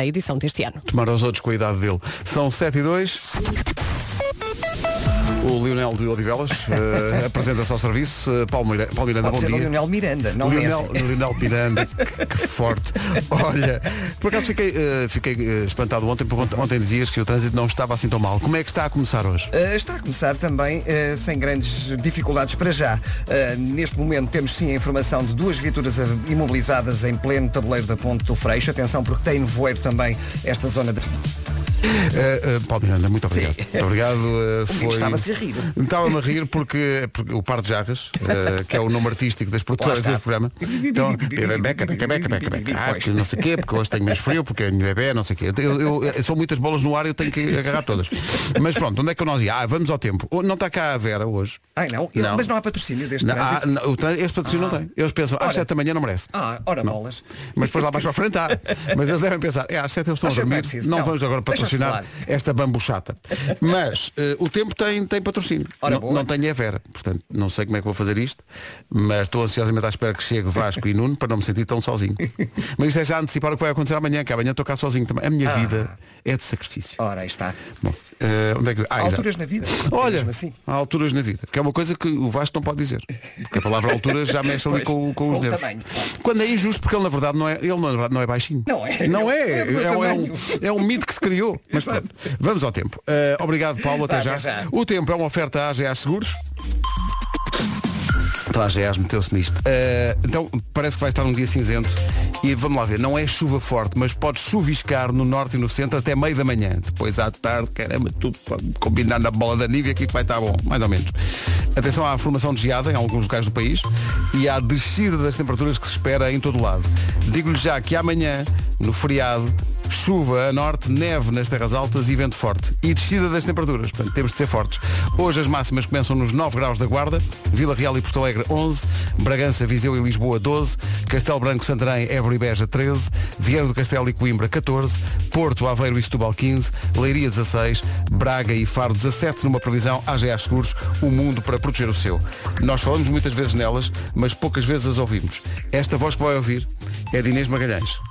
da edição deste ano. Tomar aos outros com a idade dele. São 7 e 2. O Lionel de Odivelas uh, apresenta-se ao serviço. Uh, Paulo, Mira, Paulo Miranda, bom dia. Lionel Miranda, não Lionel, é assim. Lionel Miranda, que, que forte. Olha, por acaso fiquei, uh, fiquei espantado ontem, porque ontem dizias que o trânsito não estava assim tão mal. Como é que está a começar hoje? Uh, está a começar também sem grandes dificuldades para já. Neste momento temos sim a informação de duas viaturas imobilizadas em pleno tabuleiro da Ponte do Freixo. Atenção porque tem nevoeiro também esta zona de... Uh, uh, Paulo Miranda, muito obrigado. Sim. Obrigado. Uh, Comigo estava-se a rir. Estava-me a rir porque, porque o Par de Jarras, uh, que é o nome artístico das produtoras deste programa, então, beca, beca, beca, beca, beca, ah, não sei o quê, porque hoje tenho mais frio, porque é bebê, não sei o quê. Eu, eu- eu- são muitas bolas no ar e eu tenho que agarrar todas. Mas pronto, onde é que nós ia? Ah, vamos ao tempo. Oh, Não está cá a Vera hoje. Ai não, Não. mas não há patrocínio deste Não, trânsito. ah, não, este patrocínio não tem. Eles pensam, às Ora. 7 da manhã não merece. Ah, ora bolas. Mas depois lá mais para a frente há. Mas eles devem pensar, é às 7 eles estão a Às sete é dormir, não, Não. vamos agora Deixa-se patrocinar esta bambuchata. Mas eh, o tempo tem, tem patrocínio. Ora, não, boa. não tenho a Vera. Portanto, não sei como é que vou fazer isto, mas estou ansiosamente à espera que chegue Vasco e Nuno para não me sentir tão sozinho. Mas isso é já antecipar o que vai acontecer amanhã, que amanhã estou cá sozinho também. A minha Ah. vida é de sacrifício. Ora, aí está. Bom, eh, onde é que... Ah, Há exato. alturas na vida. Olha, Mesmo assim. há alturas na vida, que é uma coisa que o Vasco não pode dizer. Porque a palavra altura já mexe ali Pois, com, com com os o nervos. tamanho, claro. Quando é injusto, porque ele na verdade não é, ele na verdade não é baixinho. Não é. Não é. É É, do meu é um, tamanho. é um mito que se criou. Mas pronto, vamos ao tempo. Eh, obrigado, Paulo, até já. O tempo é uma oferta à AGA Seguros. Então a AGAs meteu-se nisto. Eh, então parece que vai estar um dia cinzento e vamos lá ver, não é chuva forte, mas pode chuviscar no norte e no centro até meio da manhã. Depois à tarde, caramba, tudo combinar na bola da nívea que isto vai estar bom, mais ou menos. Atenção à formação de geada em alguns locais do país e à descida das temperaturas que se espera em todo o lado. Digo-lhe já que amanhã, no feriado, chuva a norte, neve nas terras altas e vento forte. E descida das temperaturas. Portanto, temos de ser fortes. Hoje as máximas começam nos 9 graus da Guarda, Vila Real e Porto Alegre 11, Bragança, Viseu e Lisboa 12, Castelo Branco, Santarém, Évora e Beja 13, Viana do Castelo e Coimbra 14, Porto, Aveiro e Setúbal 15, Leiria 16, Braga e Faro 17, numa previsão AGA Seguros, o mundo para proteger o seu. Nós falamos muitas vezes nelas, mas poucas vezes as ouvimos. Esta voz que vai ouvir é de Inês Magalhães.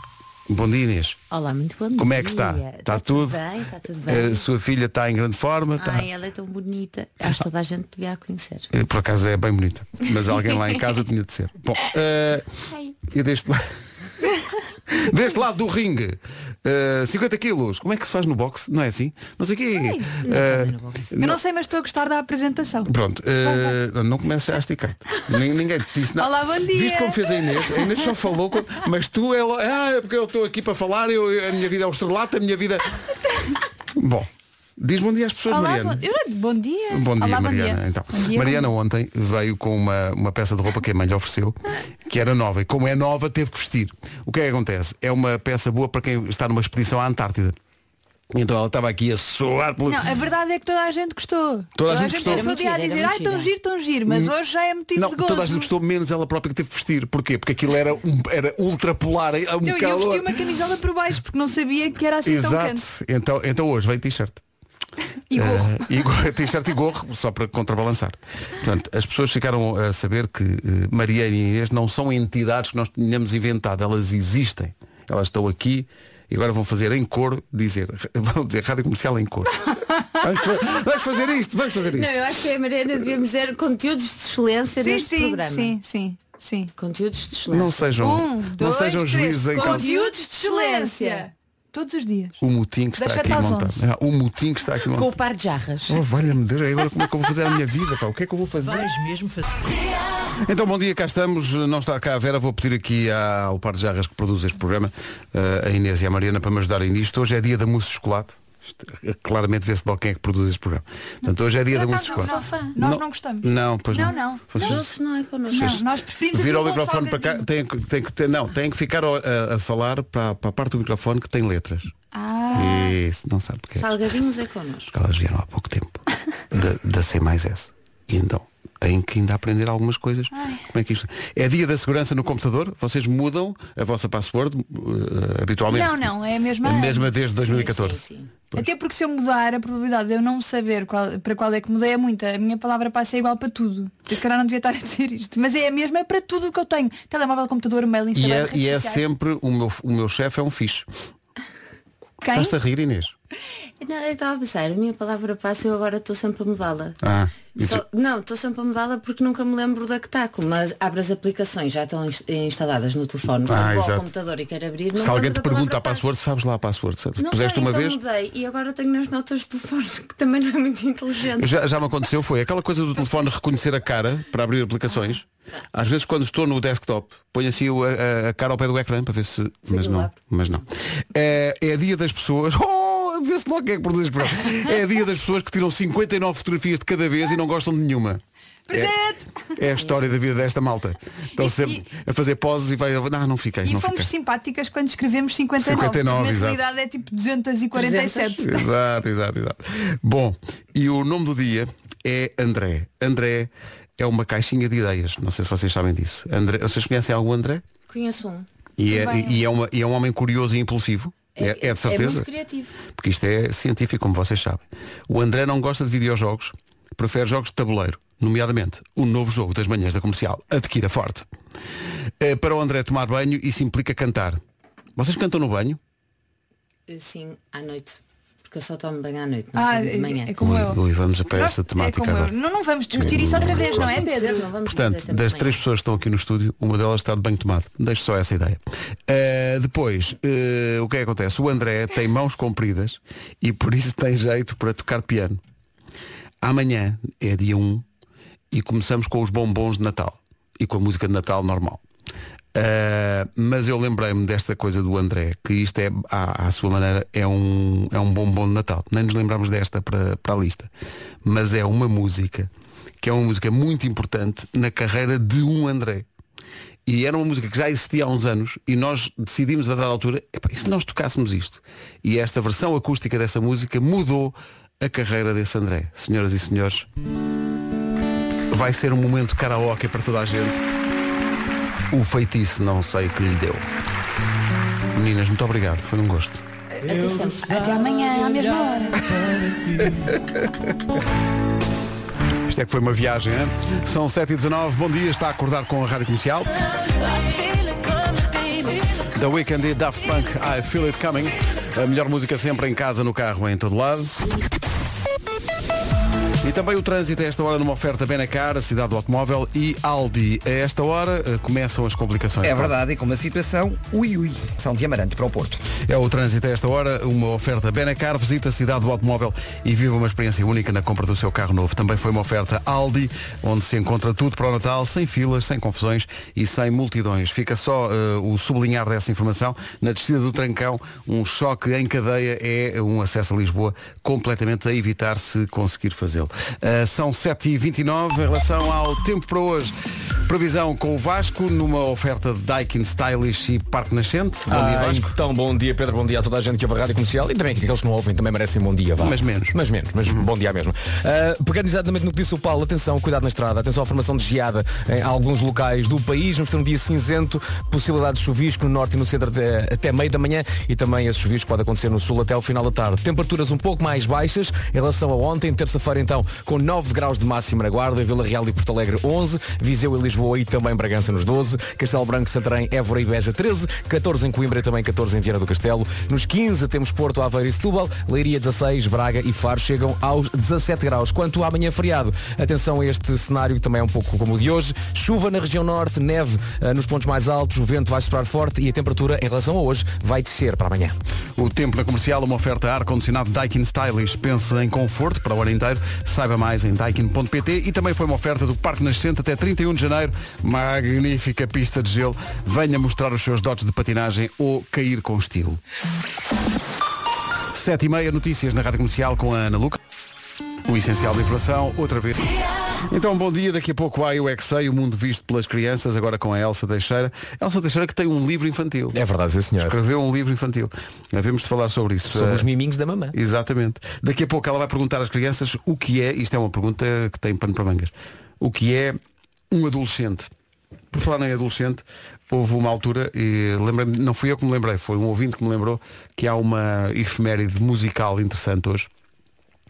Bom dia Inês. Olá, muito bom dia. Como é que está? Está tudo? bem, está tudo bem. A sua filha está em grande forma. está- Ai, ela é tão bonita. Acho que toda a gente devia a conhecer. Eh, Por acaso é bem bonita. Mas alguém lá em casa tinha de ser. Bom, eh, Ai. e deste lado. Do ringue, eh, 50 quilos. Como é que se faz no boxe? Não é assim? Não sei o quê. Eh, Eu não sei, mas estou a gostar da apresentação. Pronto, eh, não comeces já a esticar-te. Nin- Ninguém te disse nada. Olá, bom dia. Viste como fez a Inês? A Inês só falou, com- mas tu é, lo- ah, é porque eu estou aqui para falar, eu- a minha vida é o estrelato, a minha vida. Bom, diz bom dia às pessoas, Olá, Mariana. bom, eu- bom dia. Bom dia, Olá, Mariana. Bom dia. Então, Bom dia, Mariana ontem veio com uma, uma peça de roupa que a mãe lhe ofereceu, que era nova. E como é nova, teve que vestir. O que é que acontece? É uma peça boa para quem está numa expedição à Antártida. Então ela estava aqui a soar pelo. Não, a verdade é que toda a gente gostou. Toda a gente gostou. passou o dia a Era muito dizer, ai, tão giro, tão giro, mas hoje já é motivo Não, de gozo. toda a gente gostou, menos ela própria que teve que vestir. Porquê? Porque aquilo era, um, era ultra polar, um Eu, eu calor. vesti uma camisola por baixo porque não sabia que era assim tão quente. Exato. Então, então hoje veio t-shirt. E gorro. Eh, e gorro, t-shirt e gorro, só para contrabalançar. Portanto, as pessoas ficaram a saber que eh, Mariana e Inês não são entidades que nós tínhamos inventado, elas existem. Elas estão aqui e agora vão fazer em cor, dizer, vão dizer rádio comercial em cor. Vamos, fa- vamos fazer isto, vamos fazer Não, isto. eu acho que a Mariana devíamos ter conteúdos de excelência Sim, neste sim, programa. sim, sim, sim. Conteúdos de excelência. Não sejam, Um, não dois, sejam três. juízes em casa. Conteúdos de excelência. Todos os dias. O motim que está Das aqui às montado. onze. Ah, O motim que está aqui Com montado. o par de jarras. Oh, valha-me Deus, agora como é que eu vou fazer a minha vida? Pá? O que é que eu vou fazer? mesmo fazer. Então, bom dia, cá estamos. Não está cá a Vera, vou pedir aqui ao par de jarras que produz este programa, eh, a Inês e a Mariana, para me ajudarem nisto. Hoje é dia da mousse de chocolate. Claramente vê-se logo quem é que produz este programa. Portanto, hoje é dia da chocolate. não, Nós não gostamos. Não, pois não. Não, não. Vocês- não é connosco. Não, nós preferimos Vira o assim bom microfone para cá, tem, que- tem que ter, não, tem que ficar a, a falar para, para a parte do microfone que tem letras. Ah, Isso, não sabe porque é. Salgadinhos é connosco. Elas vieram há pouco tempo da, da C mais S. E então têm que ainda aprender algumas coisas. Como é que isto? É dia da segurança no computador? Vocês mudam a vossa password eh, habitualmente? não, não, é a mesma. A mesma desde 2014. Sim, sim, sim. Pois. Até porque se eu mudar, a probabilidade de eu não saber qual- para qual é que mudei é muita. A minha palavra passa igual para tudo. Eu se calhar não devia estar a dizer isto. Mas é a mesma, é para tudo o que eu tenho. Telemóvel, computador, mail, E Instagram, é, redes e é sempre o meu, o meu chefe é um fixe. Estás-te a rir, Inês? Não, eu estava a pensar, a minha palavra passe eu agora estou sempre a mudá-la. Ah, Só- não, estou sempre a mudá-la porque nunca me lembro da que taco, mas abro as aplicações, já estão ins- instaladas no telefone, Ah, vou ao computador e quero abrir, Se alguém te pergunta a password, sabes lá a password. sabes? Não Puseste sei, uma então vez. mudei e agora tenho nas notas de telefone que também não é muito inteligente. Já, já me aconteceu, foi aquela coisa do telefone reconhecer a cara para abrir aplicações. Às vezes quando estou no desktop, ponho assim a, a cara ao pé do ecrã para ver se. Mas não, mas não. É, é dia das pessoas. Oh, vê-se logo quem é que produz. É dia das pessoas que tiram 59 fotografias de cada vez e não gostam de nenhuma. Presente! É a história da vida desta malta. Estão E- sempre a fazer poses e vai. Não, não fiquei, E não fomos fiquei. simpáticas quando escrevemos 59. 59, Na exato. realidade é tipo 247. Exato, exato, exato. Bom, e o nome do dia é André. André é uma caixinha de ideias. Não sei se vocês sabem disso. André, vocês conhecem algum André? Conheço um. E é, e, é uma, e é um homem curioso e impulsivo. É, é de certeza. muito criativo. porque isto é científico, como vocês sabem. O André não gosta de videojogos, prefere jogos de tabuleiro, nomeadamente o novo jogo das manhãs da comercial, Adquira Forte. Eh, Para o André tomar banho, isso implica cantar. Vocês cantam no banho? Sim, à noite. Porque eu só tomo banho à noite, não Ah, tomo de manhã. é, é como Ui, eu. ui, vamos para essa É temática eu. agora. Não, não vamos discutir isso outra vez, não é, Pedro? Não vamos Portanto, das três pessoas que estão aqui no estúdio, uma delas está de banho tomado. Deixo só essa ideia. Uh, depois, uh, o que é que acontece? O André tem mãos compridas e por isso tem jeito para tocar piano. Amanhã é dia 1 e começamos com os bombons de Natal e com a música de Natal normal. Uh, mas eu lembrei-me desta coisa do André, que isto é, à, à sua maneira, é um, é um bombom de Natal. Nem nos lembramos desta para, para a lista. Mas é uma música que é uma música muito importante na carreira de um André. E era uma música que já existia há uns anos e nós decidimos a dada altura, "Epá, e se nós tocássemos isto? E esta versão acústica dessa música mudou a carreira desse André. Senhoras e senhores, vai ser um momento karaoke para toda a gente. O feitiço não sei o que lhe deu. Meninas, muito obrigado, foi um gosto. Até sempre. Até amanhã, à mesma hora. Isto é que foi uma viagem, hein? São 7h19, bom dia, está a acordar com a Rádio Comercial. The Weekend e Daft Punk, I Feel It Coming. A melhor música sempre em casa, no carro, em todo lado. E também o trânsito a esta hora numa oferta Benacar, a cidade do automóvel e Aldi. A esta hora eh, começam as complicações. É verdade, e com uma situação ui ui. São de Amarante para o Porto. É o trânsito a esta hora, uma oferta Benacar, visita a cidade do automóvel e viva uma experiência única na compra do seu carro novo. Também foi uma oferta Aldi, onde se encontra tudo para o Natal, sem filas, sem confusões e sem multidões. Fica só eh, o sublinhar dessa informação. Na descida do Trancão, um choque em cadeia é um acesso a Lisboa completamente a evitar se conseguir fazê-lo. Eh, são 7h29 em relação ao tempo para hoje. Previsão com o Vasco, numa oferta de Daikin Stylish e Parque Nascente. Bom dia, Ah, Vasco. Então, bom dia, Pedro. Bom dia a toda a gente que ouve a Rádio Comercial e também que aqueles que não ouvem também merecem bom dia, vá. Mas menos. Mas menos, mas bom dia mesmo. Uh, pegando exatamente no que disse o Paulo, atenção, cuidado na estrada, atenção à formação de geada em alguns locais do país. Vamos ter um dia cinzento, possibilidade de chuvisco no norte e no centro até, até meio da manhã e também esse chuvisco pode acontecer no sul até ao final da tarde. Temperaturas um pouco mais baixas em relação a ontem, terça-feira então, com 9 graus de máxima na Guarda, Vila Real e Porto Alegre 11, Viseu e Lisboa e também Bragança nos 12, Castelo Branco, Santarém, Évora e Beja 13, 14 em Coimbra e também 14 em Viana do Castelo. Nos 15 temos Porto, Aveiro e Setúbal, Leiria 16, Braga e Faro chegam aos 17 graus. Quanto ao amanhã feriado, atenção a este cenário que também é um pouco como o de hoje. Chuva na região norte, neve ah, nos pontos mais altos, o vento vai soprar forte e a temperatura em relação a hoje vai descer para amanhã. O tempo na comercial, uma oferta ar-condicionado Daikin Stylish. Pense em conforto para o ano inteiro. Saiba mais em daikin.pt e também foi uma oferta do Parque Nascente até 31 de janeiro. Magnífica pista de gelo. Venha mostrar os seus dotes de patinagem ou cair com estilo. 7 e meia notícias na Rádio Comercial com a Ana Luca. O essencial da informação, outra vez. Então, bom dia. Daqui a pouco há o Exei, o mundo visto pelas crianças, agora com a Elsa Teixeira. Elsa Teixeira que tem um livro infantil. É verdade, sim senhor. Escreveu um livro infantil. Havemos de falar sobre isso. Sobre Eh, os miminhos da mamã. Exatamente. Daqui a pouco ela vai perguntar às crianças o que é, isto é uma pergunta que tem pano para mangas, o que é um adolescente. Por falar em adolescente, houve uma altura, e lembrei-me, não fui eu que me lembrei, foi um ouvinte que me lembrou que há uma efeméride musical interessante hoje.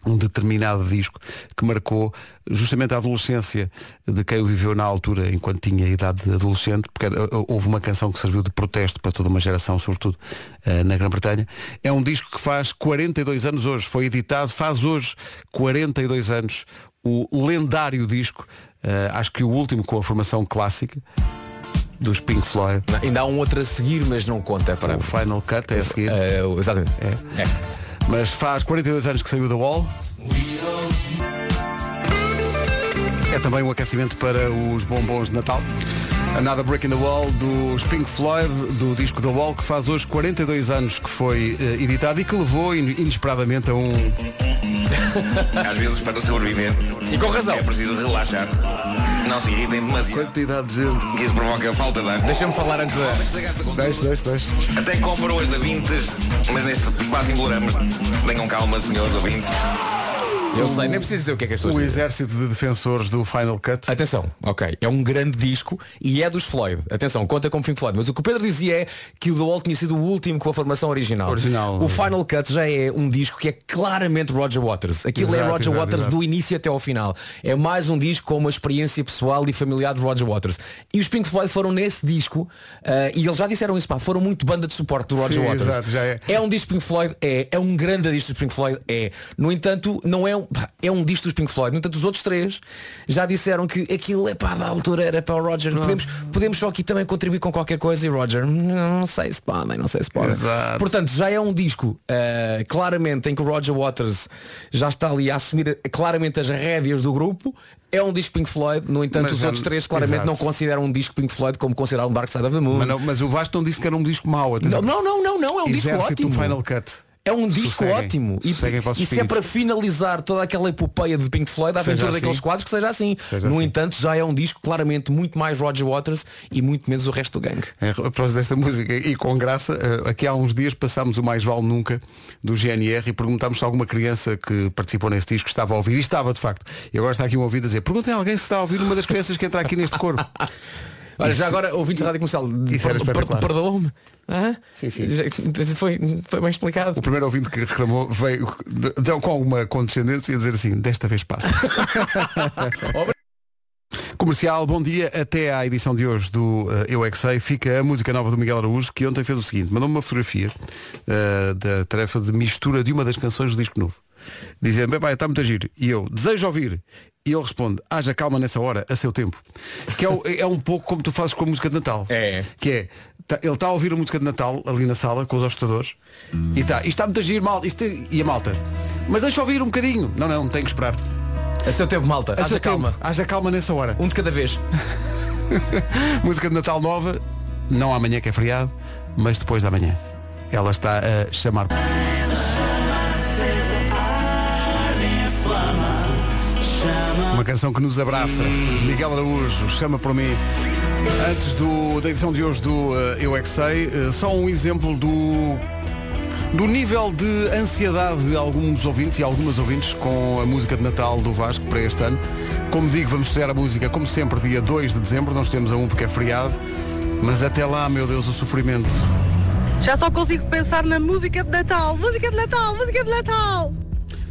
Um determinado disco que marcou justamente a adolescência de quem o viveu na altura enquanto tinha idade de adolescente, porque era- houve uma canção que serviu de protesto para toda uma geração, sobretudo eh, na Grã-Bretanha. É um disco que faz 42 anos hoje, foi editado, faz hoje 42 anos, o lendário disco, eh, acho que o último com a formação clássica dos Pink Floyd, Ainda há um outro a seguir, mas não conta para. o Final Cut, é a seguir. Eh, exatamente. É. Mas faz 42 anos que saiu da Wall. É também um aquecimento para os bombons de Natal. Another Break in the Wall dos Pink Floyd, do disco da Wall, que faz hoje 42 anos que foi eh, editado e que levou in- inesperadamente a um. Às vezes, para sobreviver, E com razão. é preciso relaxar. Não se irritem demasiado. Quantidade de gente. Que isso provoca falta de ar. Deixa-me falar antes da. Deixa, deixa, deixa. Até compro hoje da Vintes, mas neste quase imploramos. Tenham calma, senhores ouvintes. Eu sei, nem preciso dizer o que é que as pessoas O dizem. exército de defensores do Final Cut. Atenção, ok, é um grande disco e é dos Floyd. Atenção, conta como Pink Floyd. Mas o que o Pedro dizia é que o The Wall tinha sido o último com a formação original. Original. O Final Cut já é um disco que é claramente Roger Waters. Aquilo é Exato, Roger exato, Waters exato. do início até ao final. É mais um disco com uma experiência pessoal e familiar de Roger Waters. E os Pink Floyd foram nesse disco ah, e eles já disseram isso, pá, foram muito banda de suporte do Roger Sim, Waters. exato, já é. um disco Pink Floyd? É. É um grande disco dos Pink Floyd? É. No entanto, não é É um disco dos Pink Floyd. No entanto, os outros três já disseram que aquilo é pá, da altura era para o Roger. Podemos, podemos só aqui também contribuir com qualquer coisa e Roger. Não sei se podem, não sei se podem. Exato. Portanto, já é um disco ah, claramente em que o Roger Waters já está ali a assumir claramente as rédeas do grupo. É um disco Pink Floyd, no entanto Mas os outros três claramente exato. não consideram um disco Pink Floyd como considerar um Dark Side of the Moon. Mas, não- mas o Vasco não disse que era um disco mau. Não, não, não, não, não, é um disco Exército ótimo. do Final Cut. É um disco Sosseguem. ótimo. E, Sosseguem e se é para finalizar toda aquela epopeia de Pink Floyd, a aventura assim. daqueles quadros, que seja assim. Seja no assim. entanto, já é um disco claramente muito mais Roger Waters e muito menos o resto do gangue. Em propósito desta música e com graça, eh, aqui há uns dias passámos o Mais Vale Nunca do GNR e perguntámos se alguma criança que participou nesse disco estava a ouvir. E estava, de facto. E agora está aqui um ouvido a dizer, perguntem a alguém se está a ouvir uma das crianças que entra aqui neste corpo. Olha, já agora, ouvintes da Rádio Comercial, per- per- espetacular. Hã? Sim, sim. Foi, foi bem explicado. O primeiro ouvinte que reclamou veio de- deu com alguma condescendência a dizer assim, desta vez passa. Comercial, bom dia. Até à edição de hoje do eh, Eu é Sei fica a música nova do Miguel Araújo, que ontem fez o seguinte, mandou-me uma fotografia eh, da tarefa de mistura de uma das canções do disco novo. Dizendo, bem, está muito a giro. E eu, desejo ouvir. E ele responde, haja calma nessa hora, a seu tempo. Que é, é um pouco como tu fazes com a música de Natal. É. Que é, ele está a ouvir a música de Natal ali na sala com os ajustadores e está, isto está muito a giro, mal, isto é- e a malta. Mas deixa ouvir um bocadinho. Não, não, tem que esperar. A seu tempo, malta. A Haja calma. tempo. Haja calma nessa hora. Um de cada vez. Música de Natal nova, não amanhã que é feriado, mas depois da manhã. Ela está a chamar. Uma canção que nos abraça. Miguel Araújo, chama por mim. Antes do, da edição de hoje do eh, Eu é que Sei, eh, só um exemplo do, do nível de ansiedade de alguns ouvintes e algumas ouvintes com a música de Natal do Vasco para este ano. Como digo, vamos estrear a música, como sempre, dia 2 de dezembro. Nós temos a um porque é feriado. Mas até lá, meu Deus, o sofrimento. Já só consigo pensar na música de Natal. Música de Natal, música de Natal.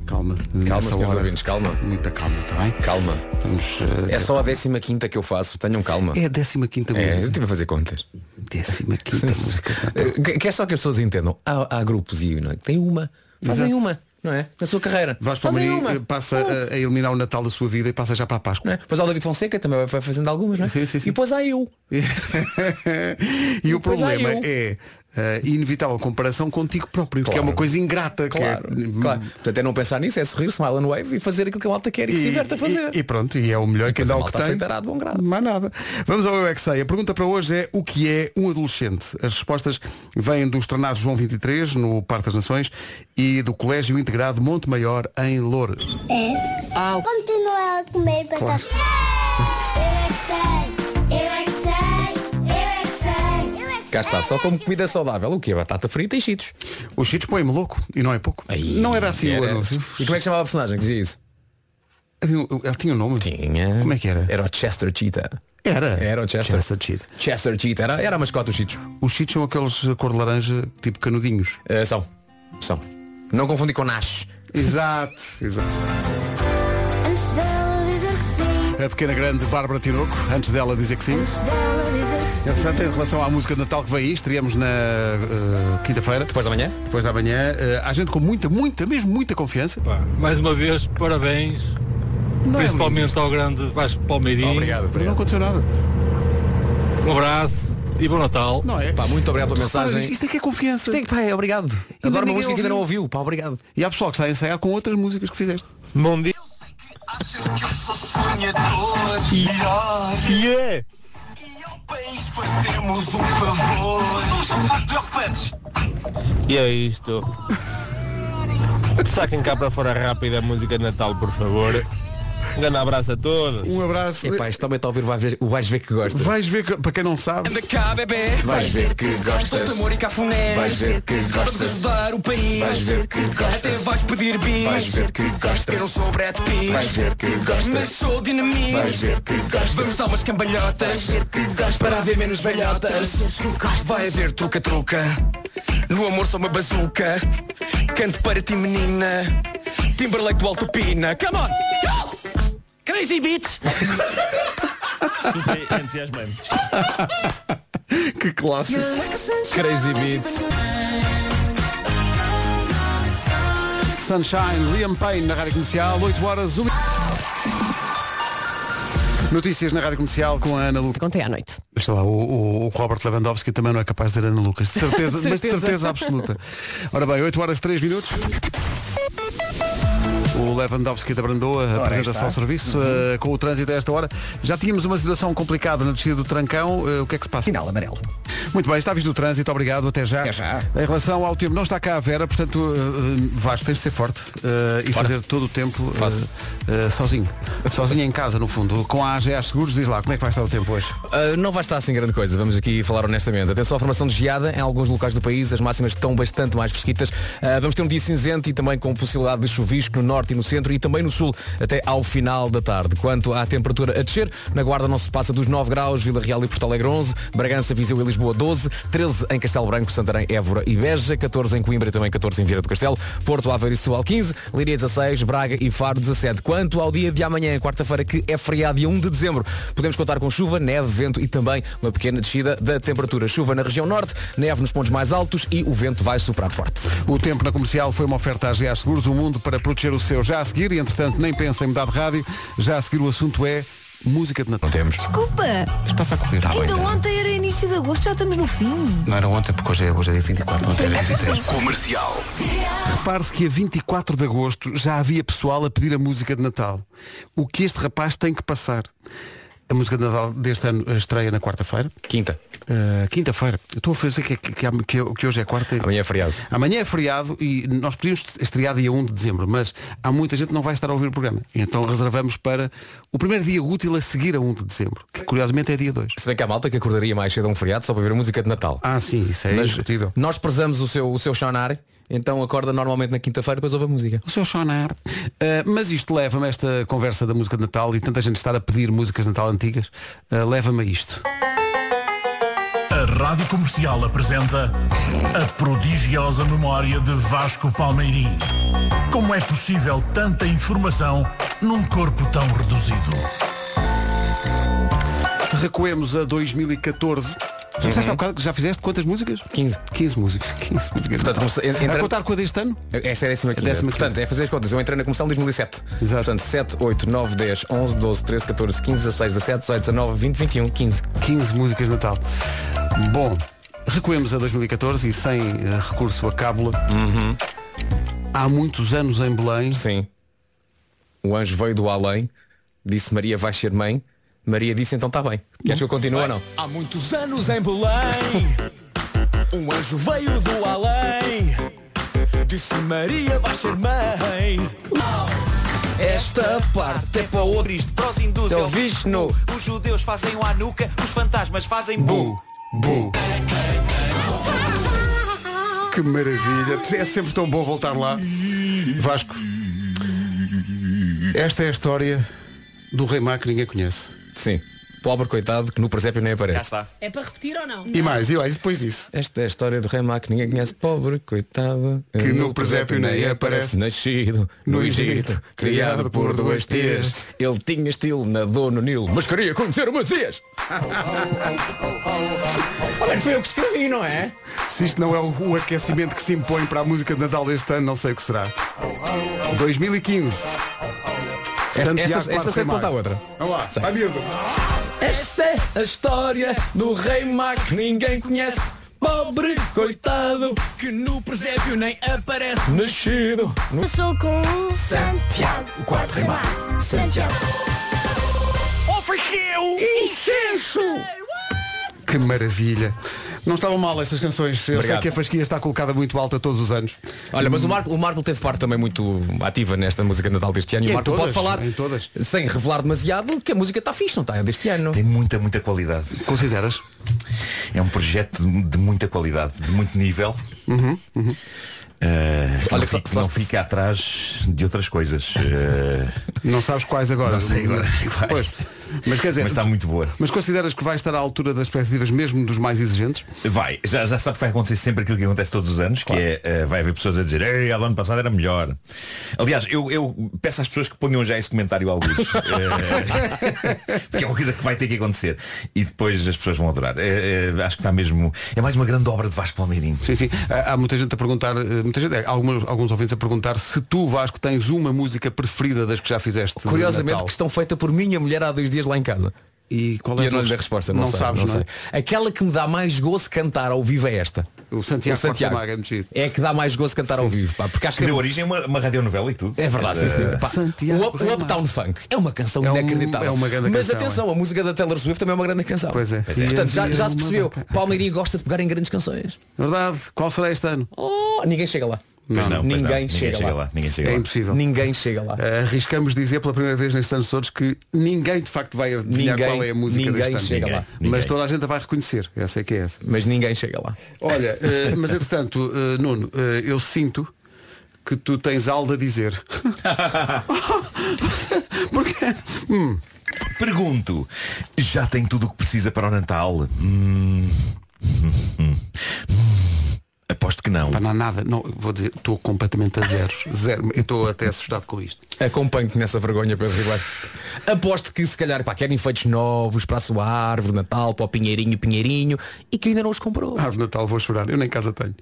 Calma, Calma, senhores hora. ouvintes, calma. Muita calma, está bem? Calma. Vamos, eh, É só a 15 quinta que eu faço. Tenham calma. É a 15 quinta É, eu música. estive a fazer contas. 15 quinta música. Natal. Eh, que- Quer só que as pessoas entendam. Há, há grupos e não é? tem uma. Fazem Exato. uma, não é? Na sua carreira. Vais para o eh, passa a, a eliminar o Natal da sua vida e passa já para a Páscoa. Não é? Depois há o David Fonseca também vai fazendo algumas, não é? Sim, sim, sim. E depois há eu. e o Depois há problema eu. é a inevitável comparação contigo próprio, que é Claro. uma coisa ingrata. que é- Claro, claro. Portanto é não pensar nisso, é sorrir, smile and wave e fazer aquilo que a malta quer e, que se diverte a fazer. E, e pronto, e é o melhor que depois dá o que tem. aceitará de bom grado. Mais nada. Vamos ao Eu é que. A pergunta para hoje é o que é um adolescente? As respostas vêm dos Tranados João 23, no Parque das Nações, e do Colégio Integrado Monte Maior, em Loures. Continua a comer batatas. Eu Cá está, só como comida saudável. O que é? Batata frita e cheetos. Os Cheetos põem-me louco, e não é pouco. não era assim o Era- anúncio. E como é que chamava a personagem que dizia isso? Ele tinha um nome? Tinha. Como é que era? Era o Chester Cheetah. Era. Era o Chester. Chester Cheetah. Chester Cheetah. Era, era a mascote dos Cheetos. Os Cheetos são aqueles cor de laranja, tipo canudinhos. Eh, são. São. Não confundir com Nash. Exato, exato. A pequena grande Bárbara Tinoco, antes dela dizer que sim. Antes dela dizer que sim. Entretanto, em relação à música de Natal que vem aí, estreamos na eh, quinta-feira. Depois da manhã? Depois da manhã. Eh, há gente com muita, muita, mesmo muita confiança. Mais uma vez, parabéns. Não é principalmente ao grande Vasco Palmeirinho. Obrigado, Não obrigado. aconteceu nada. Um abraço e bom Natal. Não é? Pá, muito obrigado pela mensagem. Isto é que é confiança. Isto é que, pá, é obrigado. Adoro uma música que ainda não ouviu. ouviu. Pá, obrigado. E há pessoal que está a ensaiar com outras músicas que fizeste. Bom dia. Yeah. E é isto. Saquem cá para fora rápida a música de Natal, por favor. Um grande abraço a todos. Um abraço. Epá, isto também está a ouvir, vai ver, o vais ver que gosta. Vais ver, que, para quem não sabe, cá, bebê. Vais ver que gostas. amor e cafuné. Vais ver que Vamos gostas. ajudar o país. Vais ver que gostas. Até vais pedir bis. Vais ver que gostas. Eu não sou Brad Pitt. Vais ver que gostas. Mas sou dinamite. Vais ver que gostas. Vamos dar umas cambalhotas. Para haver menos velhotas. Vai haver truca-truca. No amor sou uma bazuca. Canto para ti, menina. Timberlake do Alto Pina. Come on! Go! Crazy Beats! entusiasmei-me. que clássico. Crazy Beats. Sunshine, Liam Payne na Rádio Comercial, 8 horas, 1 Notícias na Rádio Comercial com a Ana Lucas. Contei à noite. Está lá, o, o- Robert Lewandowski também não é capaz de dizer Ana Lucas. De certeza, mas de Certeza. certeza absoluta. Ora bem, 8 horas 3 minutos. O Lewandowski da Brandoa, apresenta-se ao serviço eh, com o trânsito a esta hora. Já tínhamos uma situação complicada na descida do Trancão. Eh, o que é que se passa? Sinal amarelo. Muito bem, está visto o trânsito, obrigado, até já. Até já. Em relação ao tempo, não está cá a Vera, portanto, eh, Vasco, tens de ser forte e fazer todo o tempo sozinho. sozinho em casa, no fundo. Com a AGA Seguros, diz lá, como é que vai estar o tempo hoje? Uh, não vai estar assim grande coisa, vamos aqui falar honestamente. Atenção à formação de geada em alguns locais do país, as máximas estão bastante mais fresquitas. Uh, vamos ter um dia cinzento e também com possibilidade de chuvisco no norte e no centro e também no sul até ao final da tarde. Quanto à temperatura a descer, na Guarda não se passa dos 9 graus, Vila Real e Porto Alegre 11, Bragança, Viseu e Lisboa 12, 13 em Castelo Branco, Santarém, Évora e Beja, 14 em Coimbra e também 14 em Vieira do Castelo, Porto, Aveiro e Setúbal 15, Leiria 16, Braga e Faro 17. Quanto ao dia de amanhã, quarta-feira, que é feriado, dia 1 de dezembro, podemos contar com chuva, neve, vento e também uma pequena descida da temperatura. Chuva na região norte, neve nos pontos mais altos e o vento vai soprar forte. O tempo na comercial foi uma oferta à AGA Seguros, o mundo para proteger o seu já a seguir, e entretanto nem pensa em mudar de rádio, já a seguir o assunto é música de Natal. Não temos. Desculpa, Isto passa a correr. ainda ontem era início de agosto, já estamos no fim. Não era ontem, porque hoje é, hoje é dia 24, ontem era 23. Comercial. Repare-se que a 24 de agosto já havia pessoal a pedir a música de Natal. O que este rapaz tem que passar? A música de Natal deste ano estreia na quarta-feira. Quinta. Uh, Quinta-feira. Eu Estou a fazer que, que, que, que- hoje é quarta. Amanhã é feriado. Amanhã é feriado e nós podíamos estrear dia 1 de dezembro, mas há muita gente que não vai estar a ouvir o programa. Então reservamos para o primeiro dia útil a seguir a 1 de dezembro, que curiosamente é dia 2. Se bem que há malta que acordaria mais cedo a um feriado só para ver a música de Natal. Ah, sim, isso é Mas nós prezamos o seu, o seu chonar, então acorda normalmente na quinta-feira depois ouve a música. O seu chonar. Uh, mas isto leva-me a esta conversa da música de Natal e tanta gente estar a pedir músicas de Natal antigas, uh, leva-me a isto. A Rádio Comercial apresenta a prodigiosa memória de Vasco Palmeirim. Como é possível tanta informação num corpo tão reduzido? Recuemos a 2014. Já disseste há bocado que já fizeste quantas músicas? 15. 15 músicas. 15 músicas. Portanto, comecei- a entra- contar com a deste ano? Esta é a décima quinta. décima quinta. Portanto, é fazer as contas. Eu entrei na comissão em 2007. Exato. Portanto, 7, 8, 9, 10, 11, 12, 13, 14, 15, 16, 17, 18, 19, 20, 21, 15. 15 músicas de Natal. Bom, recuemos a 2014 e sem eh, recurso a cábula. Há muitos anos em Belém. Sim. O anjo veio do além, disse Maria vai ser mãe. Maria disse então está bem. Queres que eu continue ou não? Há muitos anos em Belém Um anjo veio do além Disse Maria vai ser mãe Esta parte é para outro. Cristo, para os hindus o o Vishnu. Os judeus fazem o Hanukkah, os fantasmas fazem bu. Bu. Que maravilha. É sempre tão bom voltar lá. Vasco. Esta é a história do rei Má que ninguém conhece. Sim. Pobre coitado que no presépio nem aparece. Cá está. É para repetir ou não? E mais, e mais, depois disso. Esta é a história do rei que ninguém conhece. Pobre coitado. Que no presépio nem aparece. Nascido no Egito, criado por duas tias. Ele tinha estilo na dor no Nilo, mas queria conhecer o Messias. Olha, foi eu que escrevi, não é? Se isto não é o aquecimento que se impõe para a música de Natal deste ano, não sei o que será. 2015. Esta, Santiago esta, sei contar outra. Vamos lá, vai miúdo. Esta é a história do rei Má que ninguém conhece. Pobre coitado que no presépio nem aparece. Nascido no Sou com o Santiago, o quarto rei Mago. Santiago. Ofereceu incenso! Que maravilha. Não estavam mal estas canções. Eu sei Obrigado. que a fasquia está colocada muito alta todos os anos. Olha, mas o Marco, o Marco teve parte também muito ativa nesta música de Natal deste ano. E, E o Marco todas, pode falar, em todas. sem revelar demasiado, que a música está fixe, não está? É deste ano. Tem muita, muita qualidade. Consideras? É um projeto de de muita qualidade, de muito nível. Uhum, uhum. Uh, Olha, não, só- fica, só- não fica atrás de outras coisas. Uh, Não sabes quais agora. Não sei agora. Pois. Mas quer dizer, Mas está muito boa. Mas consideras que vai estar à altura das expectativas mesmo dos mais exigentes? Vai, já, já sabe que vai acontecer sempre aquilo que acontece todos os anos, que é, eh, vai haver pessoas a dizer, ei, ano passado era melhor. Aliás, eu, eu peço às pessoas que ponham já esse comentário ao alguns. porque é uma coisa que vai ter que acontecer. E depois as pessoas vão adorar. Eh, acho que está mesmo. É mais uma grande obra de Vasco Palmeirinho. Sim, sim. Há há muita gente a perguntar, muita gente, alguns, alguns ouvintes a perguntar se tu, Vasco, tens uma música preferida das que já fizeste. Curiosamente, Natal. questão feita por minha mulher há dois dias lá em casa. E qual E é eu não a dei resposta, não, Não sei, sabes, não não é? sei. Aquela que me dá mais gozo cantar ao vivo é esta. O Santiago, Quarto Mago é muito giro. É que dá mais gozo cantar ao vivo, pá, porque acho Que que deu origem a uma, uma radionovela e tudo. É verdade, sim, Esta- senhor. Pá, Santiago o, o Uptown Funk é uma canção É um- inacreditável. é uma grande Mas canção, atenção, a música da Taylor Swift também é uma grande canção. Pois é. Pois é. Portanto, já, já se percebeu. Palmeirinho gosta de pegar em grandes canções. Verdade. Qual será este ano? Oh, ninguém chega lá. Não, pois ninguém, não. Ninguém chega, chega lá. lá, ninguém chega É lá. impossível. Ninguém chega lá. Eh, Arriscamos dizer pela primeira vez nestes anos todos que ninguém de facto vai adivinhar Ninguém- qual é a música ninguém deste ano. chega Ninguém. lá. Mas toda a gente a vai reconhecer. Essa é que é essa. Mas ninguém chega lá. Olha, eh, mas entretanto, eh, Nuno, eh, eu sinto que tu tens algo a dizer. Porque. Hum, Pergunto, já tem tudo o que precisa para o Natal? Hum, hum. Aposto que não. pá, não há nada. Não, vou dizer, estou completamente a zeros. Zero. Eu estou até assustado com isto. Acompanho-te nessa vergonha, Pedro Ribeiro. Aposto que se calhar pá, querem enfeites novos para a sua árvore, Natal, para o Pinheirinho, Pinheirinho, e que ainda não os comprou. Árvore de Natal, vou chorar. Eu nem casa tenho.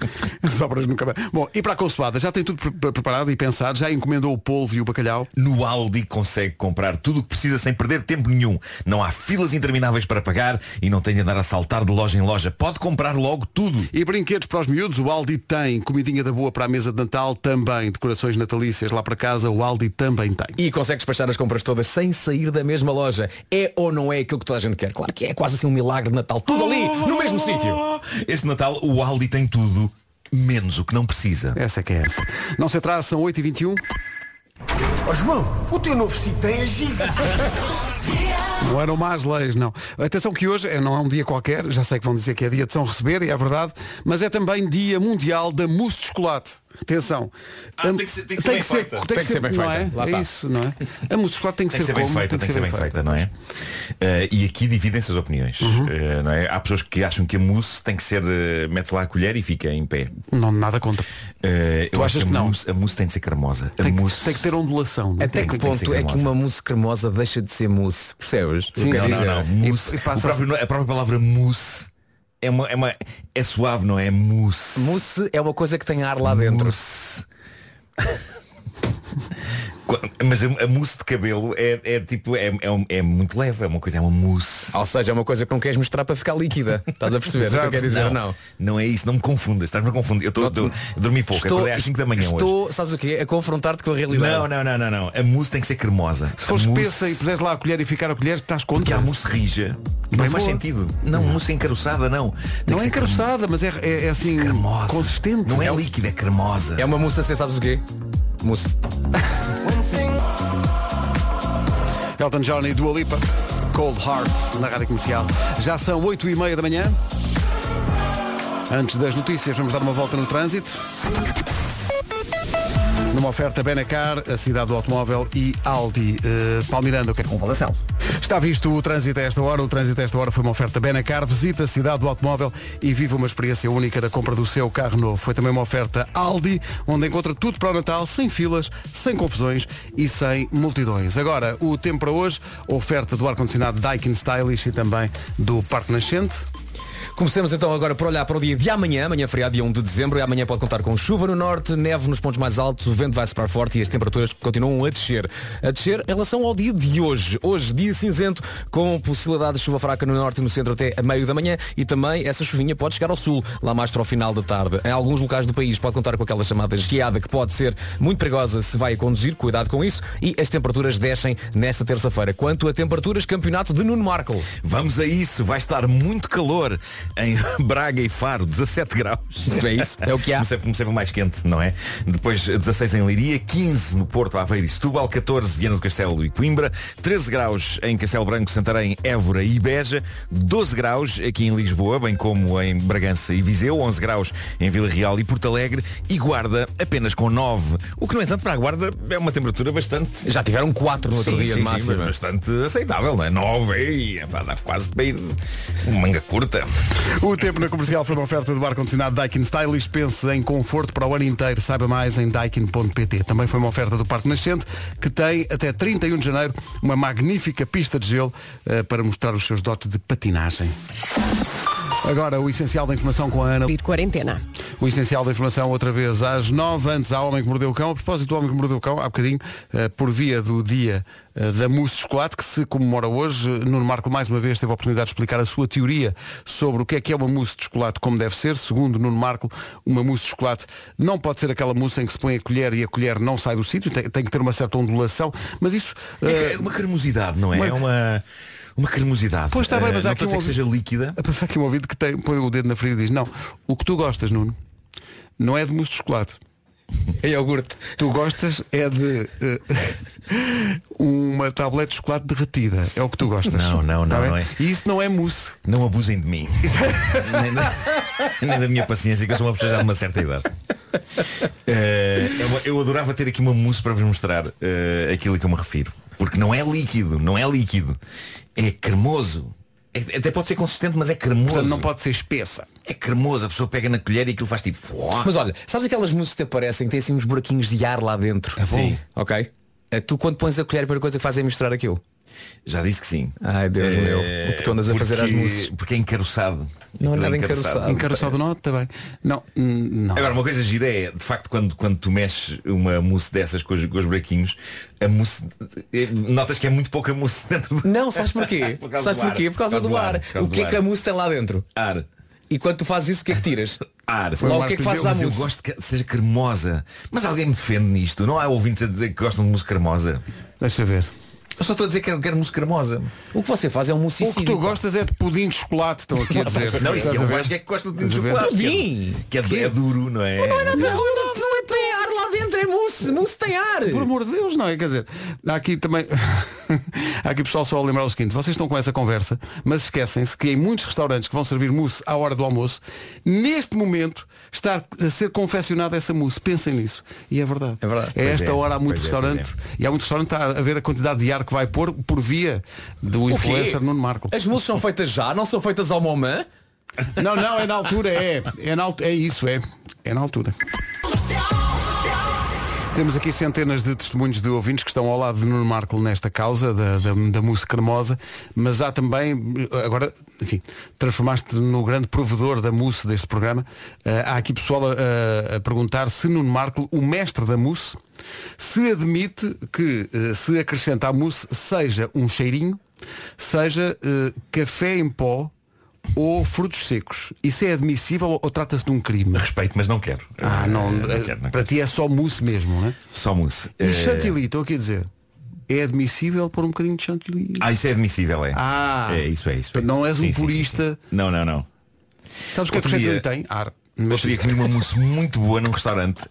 As obras nunca mais. Bom, e para a consoada, já tem tudo pre- pre- preparado e pensado, já encomendou o polvo e o bacalhau. No Aldi consegue comprar tudo o que precisa sem perder tempo nenhum. Não há filas intermináveis para pagar e não tem de andar a saltar de loja em loja. Pode comprar logo tudo. E brinquedos para os miúdos, o Aldi tem. Comidinha da boa para a mesa de Natal também. Decorações natalícias lá para casa, o Aldi também tem. E consegue despachar as compras todas sem sair da mesma loja. É ou não é aquilo que toda a gente quer? Claro que é quase assim um milagre de Natal. Tudo ali, no mesmo sítio. Este Natal o Aldi tem tudo, menos o que não precisa. Essa é que é essa. Não se atrasa, são 8h21. Ó João, o teu novo sítio tem a giga. Não eram más leis, não. Atenção que hoje é- não é um dia qualquer, já sei que vão dizer que é dia de São Receber, e é verdade, mas é também dia mundial da mousse de chocolate. Atenção. Ah, tem que ser- tem que ser bem feita. Tem que ser bem não feita. É está. isso, não é? A mousse de chocolate tem que, Tem ser bem como? feita, tem que ser bem feita, não é? Eh, e aqui dividem-se as opiniões. Uhum. Eh, não é? Há pessoas que acham que a mousse tem que ser, uh, mete lá a colher e fica em pé. Não, nada contra. Eh, eu Tu acho que que a não? mousse, a mousse tem de ser cremosa. A Tem, que- mousse tem que ter ondulação. não é? Até Tem que ponto é que uma mousse cremosa deixa de ser mousse? Percebes? Sim, sim, dizer? Não, não, mousse. E- e a própria palavra mousse é uma, é uma é suave, não é? Mousse. Mousse é uma coisa que tem ar lá dentro. Mousse. Mas a, a mousse de cabelo é, é tipo, é, é, um- é muito leve, é uma coisa, é uma mousse. Ou seja, é uma coisa que não queres mostrar para ficar líquida. Estás a perceber o que eu quero dizer? não, Não. não é isso, não me confundas, estás-me a confundir. Eu estou, estou- eu dormi pouco, acordei às 5 da manhã hoje. estou, sabes o quê? A confrontar-te com a realidade. Não, não, não, não, não. A mousse tem que ser cremosa. Se for A mousse- espessa e puseres lá a colher e ficar a colher, estás Porque contra. há mousse rija. Não boa. sentido. Não, mousse encaroçada, não. Tem Não que é ser encaroçada, mas é, é, é assim cremosa. consistente. Não é líquida, é cremosa. É uma mousse a ser, sabes o quê? Mousse. Elton John e Dua Lipa, Cold Heart, na rádio comercial. Já são 8 e meia da manhã. Antes das notícias, vamos dar uma volta no trânsito. Numa oferta Benacar, a cidade do automóvel e Aldi. Uh, Palmiranda, o que é Convalação. Está visto o trânsito a esta hora. O trânsito a esta hora foi uma oferta Benacar. Visita a cidade do automóvel e vive uma experiência única da compra do seu carro novo. Foi também uma oferta Aldi, onde encontra tudo para o Natal, sem filas, sem confusões e sem multidões. Agora, o tempo para hoje, oferta do ar-condicionado Daikin Stylish e também do Parque Nascente. Comecemos então agora por olhar para o dia de amanhã, amanhã é feriado, dia 1 de dezembro, e amanhã pode contar com chuva no norte, neve nos pontos mais altos, o vento vai soprar forte e as temperaturas continuam a descer. A descer em relação ao dia de hoje. Hoje, dia cinzento, com possibilidade de chuva fraca no norte e no centro até a meio da manhã, e também essa chuvinha pode chegar ao sul, lá mais para o final da tarde. Em alguns locais do país pode contar com aquela chamada geada que pode ser muito perigosa se vai a conduzir, cuidado com isso, e as temperaturas descem nesta terça-feira. Quanto a temperaturas, campeonato de Nuno Marco. Vamos a isso, vai estar muito calor em Braga e Faro, 17 graus. É isso, é o que há. Comecei, comecei mais quente, não é? Depois 16 em Leiria, 15 no Porto, Aveiro e Setúbal, 14 Viana do Castelo e Coimbra, 13 graus em Castelo Branco, Santarém, Évora e Beja, 12 graus aqui em Lisboa, bem como em Bragança e Viseu, 11 graus em Vila Real e Porto Alegre e Guarda apenas com 9. O que, no entanto, para a Guarda é uma temperatura bastante... Já tiveram 4 no outro Sim, dia sim, de sim, mas bastante aceitável, não é? 9, ei, pá, dá quase para ir manga curta. O tempo na comercial foi uma oferta do ar-condicionado Daikin Stylish. Pense em conforto para o ano inteiro. Saiba mais em daikin.pt. Também foi uma oferta do Parque Nascente, que tem até 31 de janeiro uma magnífica pista de gelo eh, para mostrar os seus dotes de patinagem. Agora, o essencial da informação com a Ana. De quarentena. O essencial da informação outra vez às nove antes ao Homem que Mordeu o Cão. A propósito do Homem que Mordeu o Cão, há bocadinho, eh, por via do dia eh, da mousse de chocolate, que se comemora hoje, Nuno Marco mais uma vez teve a oportunidade de explicar a sua teoria sobre o que é que é uma mousse de chocolate como deve ser. Segundo Nuno Marco, uma mousse de chocolate não pode ser aquela mousse em que se põe a colher e a colher não sai do sítio, tem, tem que ter uma certa ondulação, mas isso... É eh, uma cremosidade, não é? uma- É uma, uma cremosidade. Pois está bem, Eh, mas há não aqui um dizer que seja líquida. A passar aqui um ouvido que tem, põe o dedo na ferida e diz, não, o que tu gostas, Nuno, não é de mousse de chocolate. É iogurte. Tu gostas é de eh, uma tablete de chocolate derretida. É o que tu gostas. Não, não, Tá não, bem? não é. E isso não é mousse. Não abusem de mim. nem, da, nem da minha paciência, que eu sou uma pessoa já de uma certa idade. Eh, eu, eu adorava ter aqui uma mousse para vos mostrar eh, aquilo a que eu me refiro. Porque não é líquido, não é líquido. É cremoso. É- até pode ser consistente, mas é cremoso. Portanto, não pode ser espessa. É cremoso, a pessoa pega na colher e aquilo faz tipo. Mas olha, sabes aquelas mousses que te aparecem que têm assim uns buraquinhos de ar lá dentro? É bom. Sim. Ok? Eh, Tu quando pões a colher a primeira coisa que fazes é misturar aquilo. Já disse que sim. Ai Deus Eh, meu, o que tu andas a fazer às mousses. Porque é encaroçado. Não é nada encaroçado. Encaroçado não, está bem. Não, não. Agora, uma coisa gira é, de facto, quando, quando tu mexes uma mousse dessas com os, com os buraquinhos, a mousse, eh, notas que é muito pouca mousse dentro do... Não, sabes porquê? Por sabes porquê? Por causa do ar. O que é que a mousse tem lá dentro? Ar. E quando tu fazes isso, o que é que tiras? Ar. Logo o que é que fazes à Mas eu mousse? gosto que seja cremosa. Mas alguém me defende nisto. Não há ouvintes a dizer que gostam de mousse cremosa. Deixa ver. Eu só estou a dizer que quero, quero mousse cremosa. O que você faz é um mousse O que tu gostas é de pudim de chocolate, estão aqui a dizer. Não, isso é um gajo é que gosta de pudim de chocolate. Pudim? Que é, que é, é duro, não é? Não, não, não é tem ar lá dentro, é mousse. Mousse tem ar. Por amor de Deus, não é? Quer dizer, há aqui também. há aqui pessoal só a lembrar o seguinte, vocês estão com essa conversa, mas esquecem-se que em muitos restaurantes que vão servir mousse à hora do almoço, neste momento está a ser confeccionada essa mousse. Pensem nisso. E é verdade. É verdade. É Pois esta é, hora há muito é, restaurante. E há muito restaurante a ver a quantidade de ar que vai pôr por via do O quê? influencer Nuno Marco. As mousses são feitas já, não são feitas ao moment? Não, não, é na altura, é. É, na, é isso, é. É na altura. Temos aqui centenas de testemunhos de ouvintes que estão ao lado de Nuno Marco nesta causa da, da, da mousse cremosa, mas há também, agora, enfim, transformaste no grande provedor da mousse deste programa. Eh, há aqui pessoal a, a- perguntar se Nuno Marco, o mestre da mousse, se admite que eh, se acrescenta à mousse seja um cheirinho, seja eh, café em pó ou frutos secos. Isso é admissível ou, trata-se de um crime? Respeito, mas não quero. Ah, não, Eh, eh, quero, não para quero. ti é só mousse mesmo, não é? Só mousse. E Eh, chantilly, estou aqui a dizer. É admissível pôr um bocadinho de chantilly? Ah, isso é admissível, é. Ah. é isso é isso. é. Não és um Sim, sim, sim, purista. sim. Não, não, não. Sabes o que é que chantilly tem? Ar. Outro dia comi uma mousse muito boa num restaurante.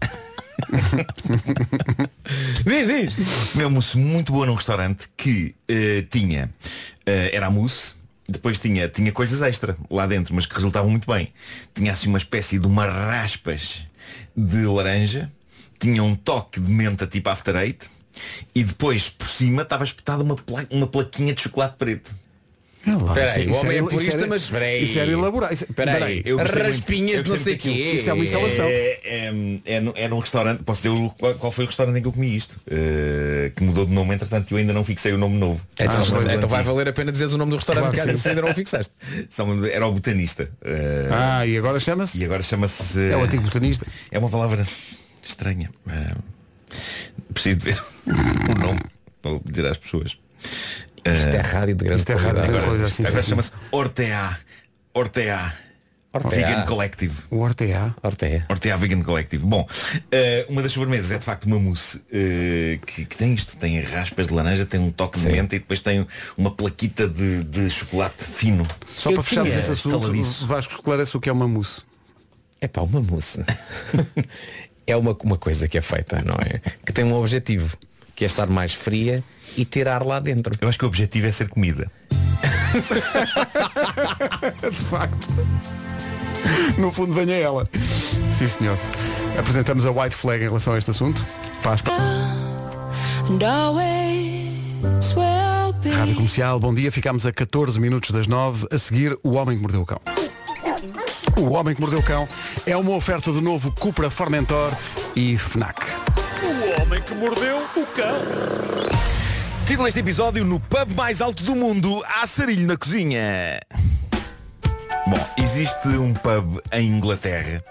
Diz, diz. Comi uma mousse muito boa num restaurante que eh, tinha, eh, era a mousse, depois tinha, tinha coisas extra lá dentro, mas que resultavam muito bem. Tinha assim uma espécie de uma raspas de laranja, tinha um toque de menta tipo after eight E depois, por cima, estava espetada uma, pla- uma plaquinha de chocolate preto. Espera aí, Isso- o homem é purista, mas espera aí. Isso era elaborado. Espera aí, raspinhas de não sei quê. Isso é uma instalação. É, é, é num- é num restaurante, posso dizer qual, foi o restaurante em que eu comi isto? Eh, que mudou de nome, entretanto eu ainda não fixei o nome novo. Então, do então vai valer a pena dizeres o nome do restaurante Claro, que ainda não fixaste. Era o botanista. Eh, Ah, e agora chama-se? E agora chama-se. É o antigo botanista. É uma palavra estranha. Eh, preciso de ver o nome para dizer às pessoas. Isto Eh, é rádio de grande Isto é rádio de grande qualidade, sim, agora sim, chama-se Ortea. Ortea. Ortea. Vegan Collective. O Ortea. Ortea. Ortea Vegan Collective. Bom, eh, uma das sobremesas é de facto uma mousse eh, que, que tem isto, tem raspas de laranja, tem um toque de menta e depois tem uma plaquita de, de chocolate fino. Só Eu para fecharmos esse assunto. Vasco esclarece o que é uma mousse. É pá, uma mousse. é uma, uma coisa que é feita, não é? Que tem um objetivo, que é estar mais fria e ter ar lá dentro. Eu acho que o objetivo é ser comida. De facto. No fundo venha ela. Sim senhor. Apresentamos a White Flag em relação a este assunto. Paz. Rádio Comercial, bom dia. Ficamos a 14 minutos das 9. A seguir, O Homem que Mordeu o Cão. O Homem que Mordeu o Cão é uma oferta do novo Cupra Formentor e FNAC. O homem que mordeu o cão. Título deste episódio no pub mais alto do mundo, há sarilho na cozinha. Bom, existe um pub em Inglaterra.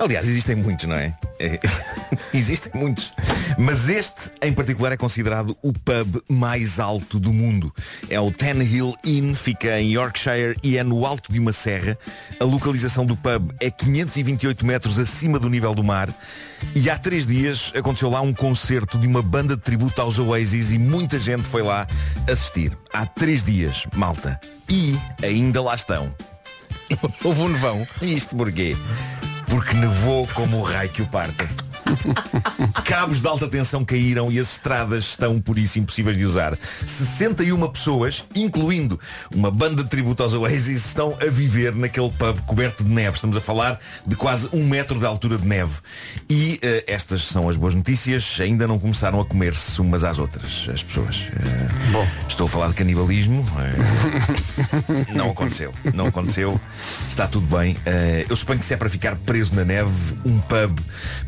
Aliás, existem muitos, não é? É, existem muitos. Mas este, em particular, é considerado o pub mais alto do mundo. É o Ten Hill Inn, fica em Yorkshire e é no alto de uma serra. A localização do pub é 528 metros acima do nível do mar. E há três dias aconteceu lá um concerto de uma banda de tributo aos Oasis e muita gente foi lá assistir. Há três dias, malta. E ainda lá estão. Houve um nevão. E isto porquê? Porque nevou como o raio que o parta. Cabos de alta tensão caíram e as estradas estão por isso impossíveis de usar. 61 pessoas, incluindo uma banda de tributo aos Oasis, estão a viver naquele pub coberto de neve. Estamos a falar de quase um metro de altura de neve. E eh, estas são as boas notícias. Ainda não começaram a comer-se umas às outras, as pessoas. Eh, Bom. Estou a falar de canibalismo. eh, não aconteceu. Não aconteceu. Está tudo bem. Eu suponho que se é para ficar preso na neve, um pub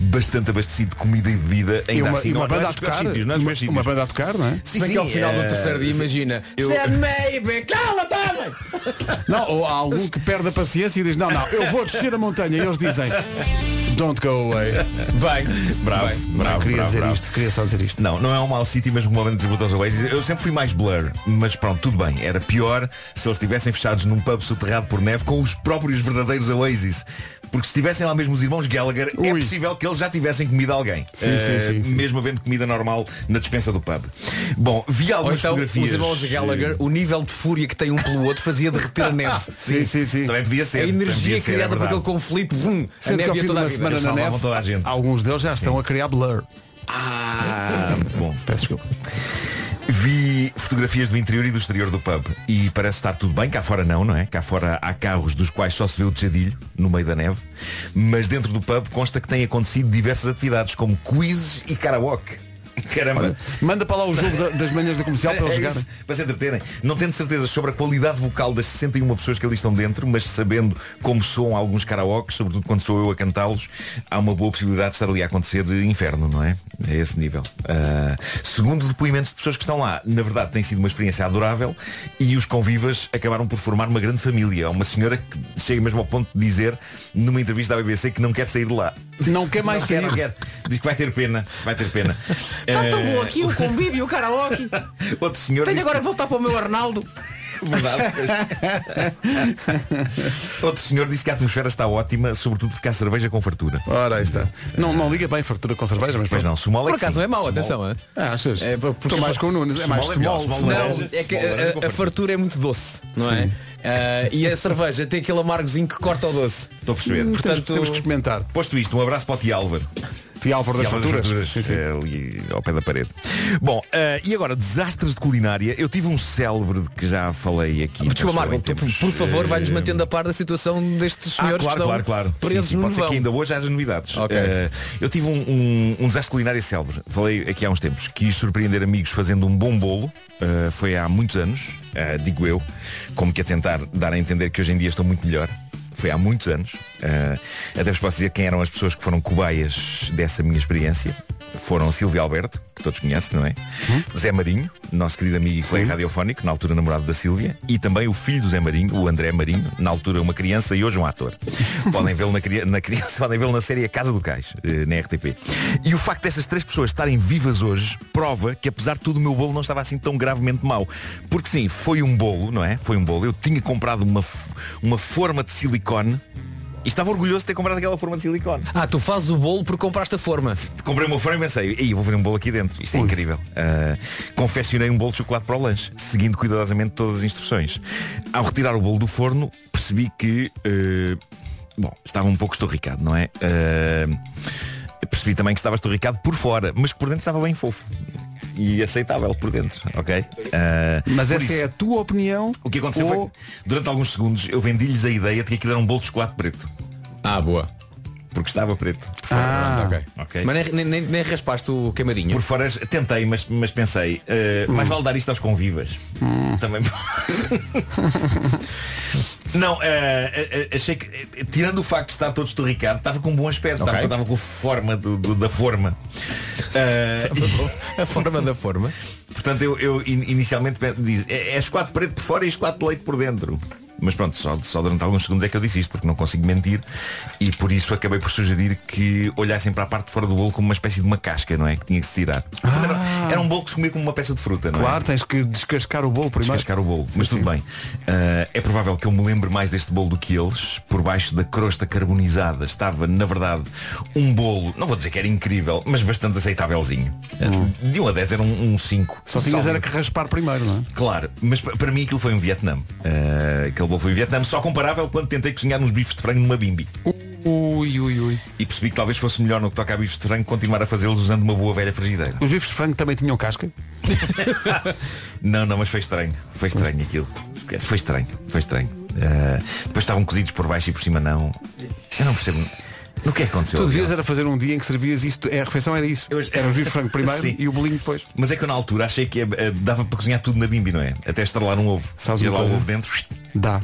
bastante abastecido de comida e bebida, ainda E uma, assim e não, uma não é banda a tocar. sítios, não é Uma, sítios. uma banda a tocar, não é? Sim, sim, que ao final do eh, terceiro dia, imagina. eu- maybe, cala-te, homem! Não, ou há algum que perde a paciência e diz, não, não, eu vou descer a montanha. E eles dizem, don't go away. Bem, Bravo, bem. bravo, queria bravo, dizer bravo. isto, queria só dizer isto. Não, não é um mau sítio, mas uma banda de tributo aos Oasis. Eu sempre fui mais blur, mas pronto, tudo bem. Era pior se eles estivessem fechados num pub soterrado por neve com os próprios verdadeiros Oasis. Porque se estivessem lá mesmo os irmãos Gallagher, é Ui. possível que eles já tivessem comido alguém. Sim, sim, Eh, sim, sim. Mesmo havendo comida normal na dispensa do pub. Bom, vi Ou algumas então, fotografias. os irmãos Gallagher, o nível de fúria que tem um pelo outro fazia derreter a neve. Sim, sim, sim. Também podia ser. a energia ser, é criada por verdade. aquele conflito, vum, a neve ia toda a semana na neve, toda a gente. alguns deles já estão a criar blur. Ah, bom. Peço desculpa. Vi fotografias do interior e do exterior do pub e parece estar tudo bem, cá fora não, não é? Cá fora há carros dos quais só se vê o tejadilho no meio da neve, mas dentro do pub consta que têm acontecido diversas atividades como quizzes e karaoke. Caramba. Manda para lá o jogo da- das manhãs da comercial para eles É jogarem. isso, para se entreterem. Não tendo certezas sobre a qualidade vocal das 61 pessoas que ali estão dentro, mas sabendo como soam alguns karaokes, sobretudo quando sou eu a cantá-los, há uma boa possibilidade de estar ali a acontecer inferno, não é? É esse nível. Ah, segundo depoimentos de pessoas que estão lá, na verdade tem sido uma experiência adorável e os convivas acabaram por formar uma grande família. Há uma senhora que chega mesmo ao ponto de dizer, numa entrevista à BBC, que não quer sair de lá. Não quer mais não quer, sair. não quer. Diz que vai ter pena. Vai ter pena. Está tão Eh, bom aqui o convívio, o karaoke. Outro senhor Tenho agora que- que voltar para o meu Arnaldo. Verdade. Outro senhor disse que a atmosfera está ótima, sobretudo porque há cerveja com fartura. Ora, aí está. Não, não liga bem fartura com cerveja, mas Pois não, Sumol é Por que acaso sim. não é mau, Sumol- atenção, é? Ah, achas? É, porque- Estou mais com o Nunes, é mais Small é melhor, small. laranja. Não, é que Small laranja a, a, fartura. é muito doce, não é? Ah, e a cerveja tem aquele amargozinho que corta o doce. Estou a perceber. Temos, Portanto, temos que experimentar. Posto isto, um abraço para o Tio Álvaro. E Álvaro das Faturas. Sim, sim. é ali ao pé da parede. Bom, eh, e agora, desastres de culinária. Eu tive um célebre de que já falei aqui. Desculpa, Marco, por, favor, vai-nos mantendo a par da situação destes Ah, senhores claro, que estão claro, claro. presos sim, sim, pode ser que ainda hoje haja novidades. Ok. Eh, eu tive um, um, um desastre culinário célebre. Falei aqui há uns tempos. Quis surpreender amigos fazendo um bom bolo. Eh, foi há muitos anos, eh, digo eu, como que a tentar dar a entender que hoje em dia estou muito melhor. Foi há muitos anos. Eh, até vos posso dizer quem eram as pessoas que foram cobaias dessa minha experiência. Foram Silvio Alberto, que todos conhecem, não é? Zé Marinho, nosso querido amigo e colega radiofónico, na altura namorado da Sílvia, e também o filho do Zé Marinho, o André Marinho, na altura uma criança e hoje um ator. podem vê-lo na, na criança, podem vê-lo na série A Casa do Cais, eh, na RTP. E o facto destas três pessoas estarem vivas hoje prova que apesar de tudo o meu bolo não estava assim tão gravemente mau. Porque sim, foi um bolo, não é? Foi um bolo. Eu tinha comprado uma, uma forma de silicone e estava orgulhoso de ter comprado aquela forma de silicone. Ah, tu fazes o bolo porque compraste a forma. Comprei uma forma e pensei, Ei, vou fazer um bolo aqui dentro. Isto é incrível. Ah, confeccionei um bolo de chocolate para o lanche, seguindo cuidadosamente todas as instruções. Ao retirar o bolo do forno, percebi que eh, bom, estava um pouco estorricado, não é? Ah, percebi também que estava estorricado por fora, mas que por dentro estava bem fofo. E aceitável por dentro, ok? Ah, Mas essa isso, é a tua opinião. O que aconteceu ou- foi que, durante alguns segundos, eu vendi-lhes a ideia de que aquilo era um bolo de chocolate preto. Ah, boa. Porque estava preto. por fora. Ah, ok. Ok. Mas nem, nem- nem, raspaste o queimadinho. Por fora tentei, mas, mas pensei, eh, mais vale dar isto aos convivas. Também. Não, eh, eh, achei que, eh, tirando o facto de estar todo estorricado, estava com um bom aspecto, Ok. estava, com forma do- do- da forma. Eh, a forma da forma. Portanto, eu, eu in- inicialmente pe- diz, é, é chocolate preto por fora e chocolate de leite por dentro. Mas pronto, só, só durante alguns segundos é que eu disse isto, porque não consigo mentir e por isso acabei por sugerir que olhassem para a parte de fora do bolo como uma espécie de uma casca, não é? Que tinha que se tirar. Portanto, era, um bolo que se comia como uma peça de fruta, não é? Claro, tens que descascar o bolo primeiro. Descascar o bolo, mas tudo bem. Ah, é provável que eu me lembre mais deste bolo do que eles. Por baixo da crosta carbonizada estava, na verdade, um bolo, não vou dizer que era incrível, mas bastante aceitávelzinho. Ah, De 1 a 10 era um 5. Só tinhas era que raspar primeiro, não é? Claro, mas pa- para mim aquilo foi um Vietnã. Ah, aquele bolo foi um Vietnã, só comparável quando tentei cozinhar uns bifes de frango numa bimbi. Ui, ui, ui. E percebi que talvez fosse melhor no que toca a bifes de frango continuar a fazê-los usando uma boa velha frigideira. Os bifes de frango também tinham casca? Não, não, mas foi estranho. Foi estranho aquilo. Foi estranho, foi estranho. Ah, depois estavam cozidos por baixo e por cima não. Eu não percebo. No que é que aconteceu? Tu devias era fazer um dia em que servias isto, a refeição era isso. Era os bifes de frango primeiro Sim. e o bolinho depois. Mas é que eu na altura achei que eh, dava para cozinhar tudo na bimbi, não é? Até estrelar um ovo. Sabes e lá o ovo dentro. Dá.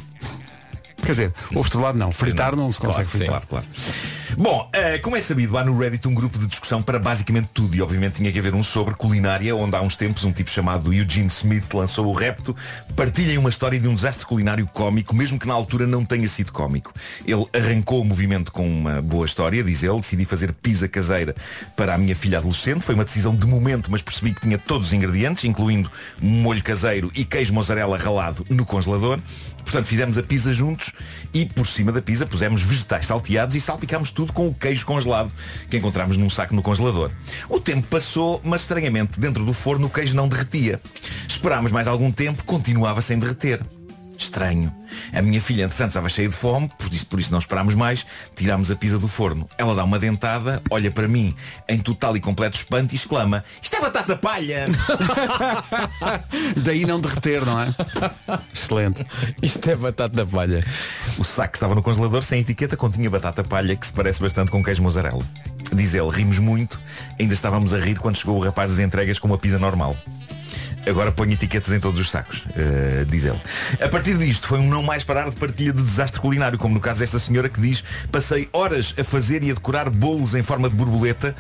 Quer dizer, ovo estrelado não, fritar não, se Claro, consegue fritar. Claro, claro. Bom, eh, como é sabido, há no Reddit um grupo de discussão para basicamente tudo e obviamente tinha que haver um sobre culinária, onde há uns tempos um tipo chamado Eugene Smith lançou o repto Partilhem uma história de um desastre culinário cómico, mesmo que na altura não tenha sido cómico. Ele arrancou o movimento com uma boa história, diz ele, decidi fazer pizza caseira para a minha filha adolescente. Foi uma decisão de momento, mas percebi que tinha todos os ingredientes, incluindo molho caseiro e queijo mozzarella ralado no congelador. Portanto, fizemos a pizza juntos e por cima da pizza pusemos vegetais salteados e salpicámos tudo com o queijo congelado que encontramos num saco no congelador. O tempo passou, mas estranhamente dentro do forno o queijo não derretia. Esperámos mais algum tempo, continuava sem derreter. Estranho. A minha filha, entretanto, estava cheia de fome, por isso, por isso não esperámos mais, tirámos a pizza do forno. Ela dá uma dentada, olha para mim em total e completo espanto e exclama Isto é batata palha! Daí não derreter, não é? Excelente. Isto é batata palha. O saco que estava no congelador sem etiqueta continha batata palha que se parece bastante com queijo mozzarella. Diz ele, rimos muito, ainda estávamos a rir quando chegou o rapaz das entregas com uma pizza normal. Agora ponho etiquetas em todos os sacos, eh, diz ele. A partir disto foi um não mais parar de partilha de desastre culinário, como no caso desta senhora que diz passei horas a fazer e a decorar bolos em forma de borboleta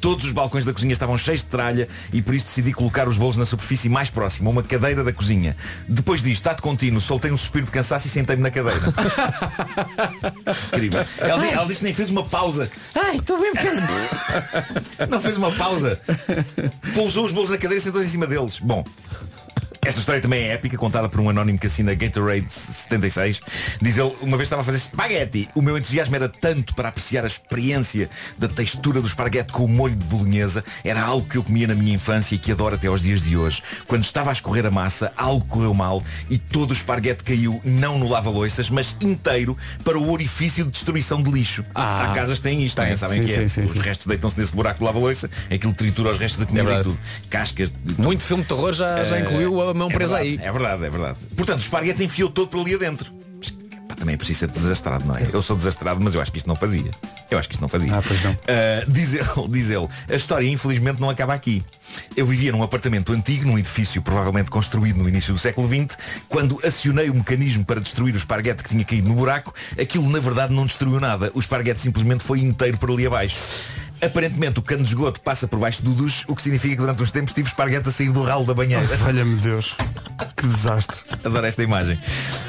Todos os balcões da cozinha estavam cheios de tralha e por isso decidi colocar os bolos na superfície mais próxima, uma cadeira da cozinha. Depois disto, está de contínuo, soltei um suspiro de cansaço e sentei-me na cadeira. Incrível. Ela, ela disse que nem fez uma pausa. Ai, estou bem pequeno. Não fez uma pausa. Pousou os bolos na cadeira e sentou-se em cima deles. Bom, Esta história também é épica, contada por um anónimo que assina Gatorade 76. Diz ele, uma vez estava a fazer espaguete. O meu entusiasmo era tanto para apreciar a experiência da textura do esparguete com o molho de bolonhesa. Era algo que eu comia na minha infância e que adoro até aos dias de hoje. Quando estava a escorrer a massa, algo correu mal e todo o esparguete caiu, não no lava-loiças, mas inteiro para o orifício de destruição de lixo. Ah. Há casas que têm isto, né? sabem Sim, que é. sim, sim, Os sim. restos deitam-se nesse buraco do lava-loiça, aquilo tritura os restos da comida e verdade. tudo. Cascas. Muito filme de terror já, já Eh, incluiu a mão é presa verdade, aí. É verdade, é verdade. Portanto, o esparguete enfiou todo para ali adentro. Mas, pá, também é preciso ser desastrado, não é? Eu sou desastrado, mas eu acho que isto não fazia. Eu acho que isto não fazia. Ah, pois não. diz ele, diz ele, a história infelizmente não acaba aqui. Eu vivia num apartamento antigo, num edifício provavelmente construído no início do século XX, quando acionei o mecanismo para destruir o esparguete que tinha caído no buraco, aquilo na verdade não destruiu nada. O esparguete simplesmente foi inteiro por ali abaixo. Aparentemente o cano de esgoto passa por baixo do duche, o que significa que durante uns tempos tive esparguete a sair do ralo da banheira. Valha-me Deus. Que desastre. Adoro esta imagem.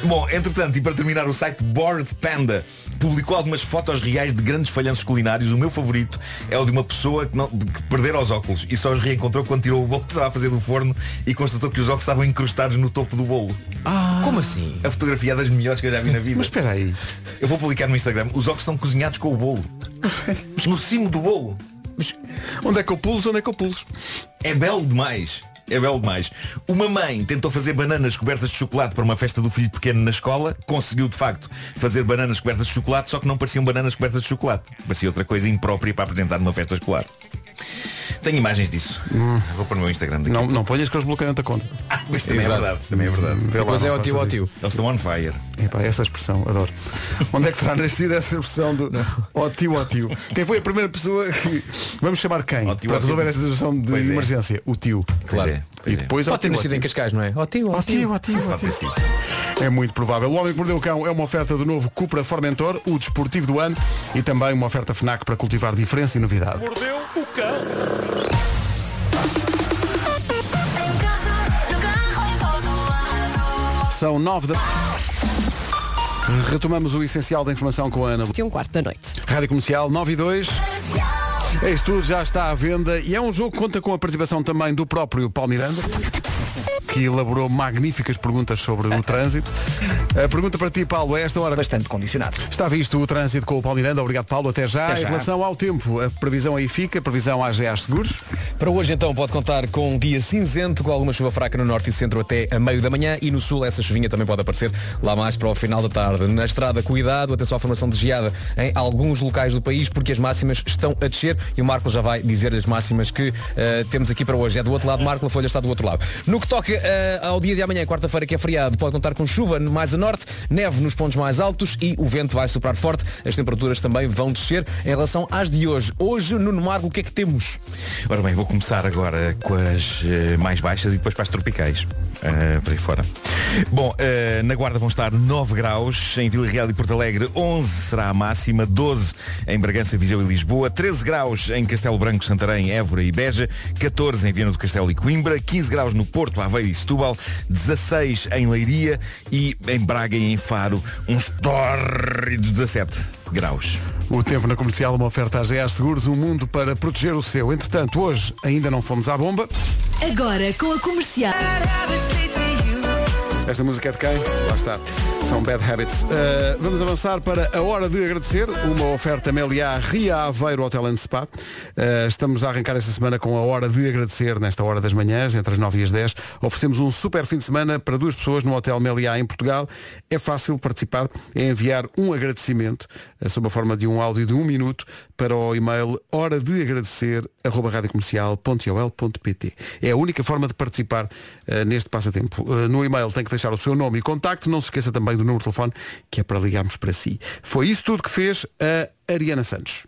Bom, entretanto, e para terminar, o site Bored Panda publicou algumas fotos reais de grandes falhanços culinários. O meu favorito é o de uma pessoa que, não, que perdera os óculos e só os reencontrou quando tirou o bolo que estava a fazer do forno e constatou que os óculos estavam incrustados no topo do bolo. Como assim? A fotografia é das melhores que eu já vi na vida. Mas espera aí. Eu vou publicar no Instagram. Os óculos estão cozinhados com o bolo. No cimo do bolo. Onde é que eu pulo? Onde é que eu pulo? É belo demais. É belo demais. Uma mãe tentou fazer bananas cobertas de chocolate para uma festa do filho pequeno na escola. Conseguiu, de facto, fazer bananas cobertas de chocolate, só que não pareciam bananas cobertas de chocolate. Parecia outra coisa imprópria para apresentar numa festa escolar. Tenho imagens disso. Vou pôr no meu Instagram daqui. Não, não ponhas que eles bloqueiam a conta. Ah, mas também Exato. é verdade. Também é verdade. Lá, Depois é ao tio, ao tio. Eles estão on fire. Epá, essa expressão, adoro. Onde é que terá nascido essa expressão do ó tio, ó tio? Quem foi a primeira pessoa que. Vamos chamar quem? Ó tio, para ó tio. resolver esta situação de Pois é. emergência? O tio. Pois é, pois E depois ó Pode ter tio, ó nascido em tio. Cascais, não é? Ó tio, ó Ó tio, tio. ó tio, ó Pode tio. ter sido. É muito provável. O Homem que Mordeu o Cão é uma oferta do novo Cupra Formentor, o desportivo do ano, e também uma oferta FNAC para cultivar diferença e novidade. Mordeu o cão. São nove da... Retomamos o essencial da informação com a Ana. De um quarto da noite. Rádio Comercial 9 e 2. Este tudo já está à venda e é um jogo que conta com a participação também do próprio Paulo Miranda, que elaborou magníficas perguntas sobre o trânsito. A pergunta para ti, Paulo, é esta hora. Bastante condicionado. Está visto o trânsito com o Paulo Miranda. Obrigado, Paulo. Até já. Até já. Em relação ao tempo, a previsão aí fica, previsão AGA Seguros. Para hoje então pode contar com um dia cinzento, com alguma chuva fraca no norte e centro até a meio da manhã e no sul essa chuvinha também pode aparecer lá mais para o final da tarde. Na estrada, cuidado, atenção à formação de geada em alguns locais do país porque as máximas estão a descer e o Marco já vai dizer as máximas que eh, temos aqui para hoje. É do outro lado, Marco, a folha está do outro lado. No que toca eh, ao dia de amanhã, quarta-feira, que é feriado, pode contar com chuva mais a norte, neve nos pontos mais altos e o vento vai soprar forte. As temperaturas também vão descer em relação às de hoje. Hoje, no Marco, o que é que temos? Ora bem, vou começar agora com as eh, mais baixas e depois para as tropicais. eh, por aí fora. Bom, eh, na Guarda vão estar 9 graus, em Vila Real e Porto Alegre 11 será a máxima, 12 em Bragança, Viseu e Lisboa, 13 graus em Castelo Branco, Santarém, Évora e Beja, 14 em Viana do Castelo e Coimbra, 15 graus no Porto, Aveiro e Setúbal, 16 em Leiria e em Braga e em Faro uns tórridos 17 graus. O tempo na comercial, uma oferta AGA Seguros, um mundo para proteger o seu. Entretanto, hoje ainda não fomos à bomba. Agora com a comercial. Esta música é de quem? Lá está. São Bad Habits. Uh, vamos avançar para a hora de agradecer. Uma oferta Meliá Ria Aveiro Hotel and Spa. Uh, estamos a arrancar esta semana com a hora de agradecer, nesta hora das manhãs, entre as 9 e as 10. Oferecemos um super fim de semana para duas pessoas no Hotel Meliá em Portugal. É fácil participar, é enviar um agradecimento, uh, sob a forma de um áudio de um minuto, para o e-mail hora de agradecer. É a única forma de participar uh, neste passatempo. Uh, no e-mail tem que deixar o seu nome e contacto. Não se esqueça também do número de telefone, que é para ligarmos para si. Foi isso tudo que fez a Ariana Santos.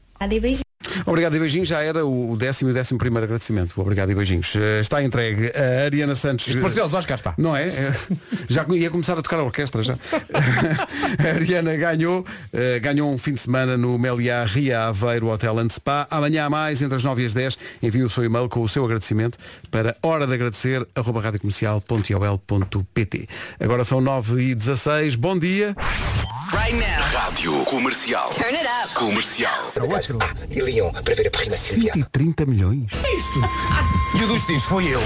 Obrigado e beijinhos, já era o décimo e o décimo primeiro agradecimento. Obrigado e beijinhos. Eh, Está entregue a Ariana Santos. Isto pareceu aos Oscars, pá. Não é? É, Já ia começar a tocar a orquestra já. a Ariana ganhou, eh, ganhou um fim de semana no Meliá Ria Aveiro Hotel and Spa. Amanhã há mais, entre as 9 e as 10, envie o seu e-mail com o seu agradecimento para hora de agradecer, arroba radiocomercial.ol.pt. Agora são 9 e 16. Bom dia. Right now. Rádio Comercial. Turn it up. Comercial. Para outro. E Leon, para ver a prima Silvia. 130 milhões. É isto. E o dos tiros foi eu.